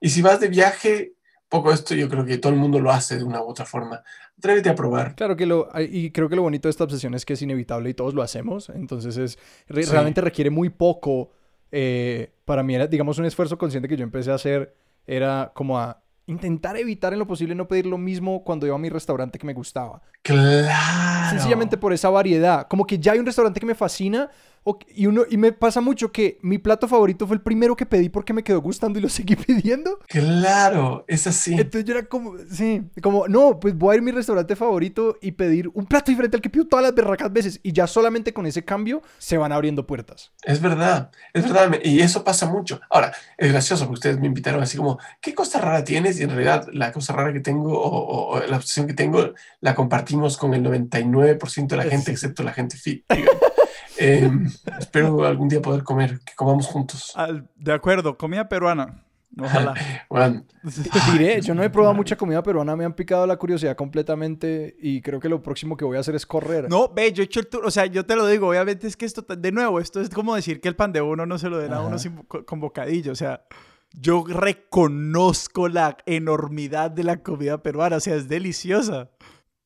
y si vas de viaje, poco esto yo creo que todo el mundo lo hace de una u otra forma. Atrévete a probar. Claro que lo, y creo que lo bonito de esta obsesión es que es inevitable y todos lo hacemos, entonces es, re, sí. realmente requiere muy poco. Eh, para mí era, digamos, un esfuerzo consciente que yo empecé a hacer, era como a intentar evitar en lo posible no pedir lo mismo cuando iba a mi restaurante que me gustaba. Claro. Sencillamente por esa variedad. Como que ya hay un restaurante que me fascina y, uno, y me pasa mucho que mi plato favorito fue el primero que pedí porque me quedó gustando y lo seguí pidiendo. Claro, es así. Entonces yo era como, sí, como, no, pues voy a ir a mi restaurante favorito y pedir un plato diferente al que pido todas las berracas veces. Y ya solamente con ese cambio se van abriendo puertas. Es verdad, es verdad. Y eso pasa mucho. Ahora, es gracioso porque ustedes me invitaron así como, ¿qué cosa rara tienes? Y en realidad la cosa rara que tengo o, o, o la obsesión que tengo la compartimos con el 99% de la gente, excepto la gente fit. Eh, espero algún día poder comer, que comamos juntos. Al, de acuerdo, comida peruana. Ojalá. bueno, Diré, yo no he probado mucha comida peruana, me han picado la curiosidad completamente y creo que lo próximo que voy a hacer es correr. No, ve, yo he hecho el tour, o sea, yo te lo digo, obviamente es que esto, de nuevo, esto es como decir que el pan de uno no se lo den a uno sin, con bocadillo, o sea, yo reconozco la enormidad de la comida peruana, o sea, es deliciosa.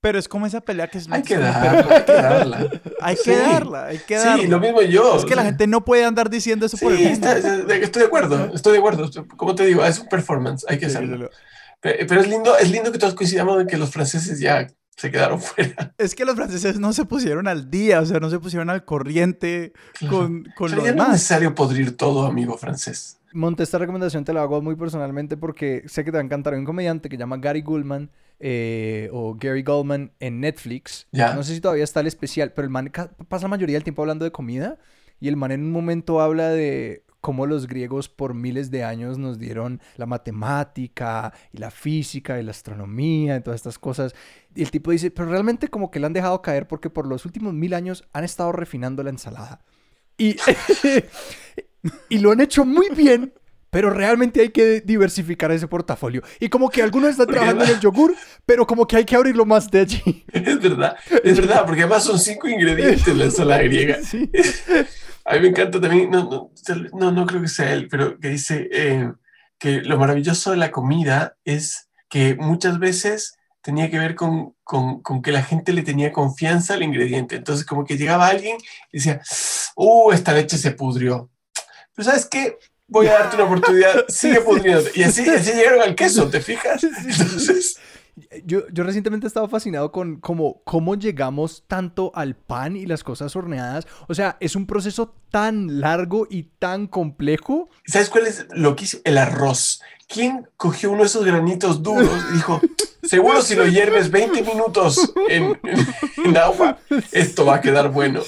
Pero es como esa pelea que es... Hay que darla, hay que darla. hay que sí. darla, hay que darla. Sí, lo mismo yo. Es que la gente no puede andar diciendo eso sí, por el mundo. Está, estoy de acuerdo, estoy de acuerdo. Como te digo, es un performance, hay que sí, hacerlo. Pero, pero es lindo, es lindo que todos coincidamos en que los franceses ya se quedaron fuera. Es que los franceses no se pusieron al día, o sea, no se pusieron al corriente claro. con, con lo demás. No es necesario podrir todo, amigo francés. Monte, esta recomendación te la hago muy personalmente porque sé que te va a encantar. Hay un comediante que se llama Gary Goldman eh, o Gary Goldman en Netflix. ¿Ya? No sé si todavía está el especial, pero el man pasa la mayoría del tiempo hablando de comida y el man en un momento habla de cómo los griegos por miles de años nos dieron la matemática y la física y la astronomía y todas estas cosas. Y el tipo dice, pero realmente como que le han dejado caer porque por los últimos mil años han estado refinando la ensalada. Y, y lo han hecho muy bien, pero realmente hay que diversificar ese portafolio. Y como que algunos están trabajando en el yogur, pero como que hay que abrirlo más de allí. Es verdad, es verdad, porque además son cinco ingredientes la ensalada griega. Sí. A mí me encanta también, no, no, no, no creo que sea él, pero que dice eh, que lo maravilloso de la comida es que muchas veces tenía que ver con, con, con, que la gente le tenía confianza al ingrediente. Entonces, como que llegaba alguien y decía, uh, esta leche se pudrió. Pero ¿sabes qué? Voy a darte una oportunidad, sigue pudriendo. Y así, así llegaron al queso, ¿te fijas? Entonces... Yo, yo recientemente he estado fascinado con cómo, cómo llegamos tanto al pan y las cosas horneadas. O sea, es un proceso tan largo y tan complejo. ¿Sabes cuál es lo que hizo? El arroz. ¿Quién cogió uno de esos granitos duros y dijo, seguro si lo hierves 20 minutos en, en agua, esto va a quedar bueno?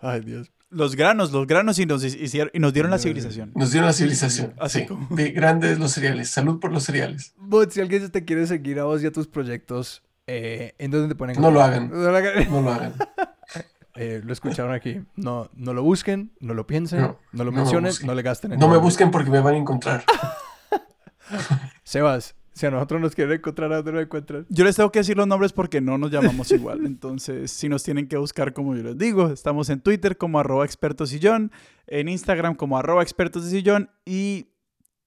Ay, Dios. Los granos, los granos y nos, hicieron, y nos dieron la civilización. Nos dieron la civilización. Así sí. como- De grandes los cereales. Salud por los cereales. Bot, si alguien te quiere seguir a vos y a tus proyectos, eh, ¿en dónde te ponen? No lo hagan. No lo hagan. No lo hagan. Eh, lo escucharon aquí. No, no lo busquen, no lo piensen, no, No, lo mencionen, no le gasten en No me busquen porque me van a encontrar. Sebas, si a nosotros nos quieren encontrar, ¿a dónde nos encuentran? Yo les tengo que decir los nombres porque no nos llamamos igual. Entonces, si nos tienen que buscar como yo les digo, estamos en Twitter como arroba expertos sillón, en Instagram como arroba expertos de y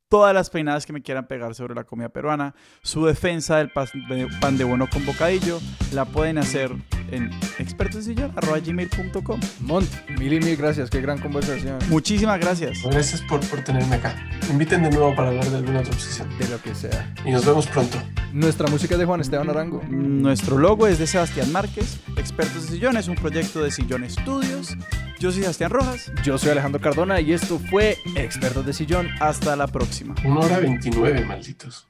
todas las peinadas que me quieran pegar sobre la comida peruana, su defensa del de- pan de bueno con bocadillo, la pueden hacer en expertosillón.gmail.com. Mont, mil y mil gracias, qué gran conversación. Muchísimas gracias. Gracias por, por tenerme acá. Me inviten de nuevo para hablar de alguna otra obsesión. De lo que sea. Y nos vemos pronto. Nuestra música es de Juan Esteban Arango. Nuestro logo es de Sebastián Márquez. Expertos de Sillón es un proyecto de Sillón Estudios. Yo soy Sebastián Rojas. Yo soy Alejandro Cardona y esto fue Expertos de Sillón. Hasta la próxima. Una hora 29, malditos.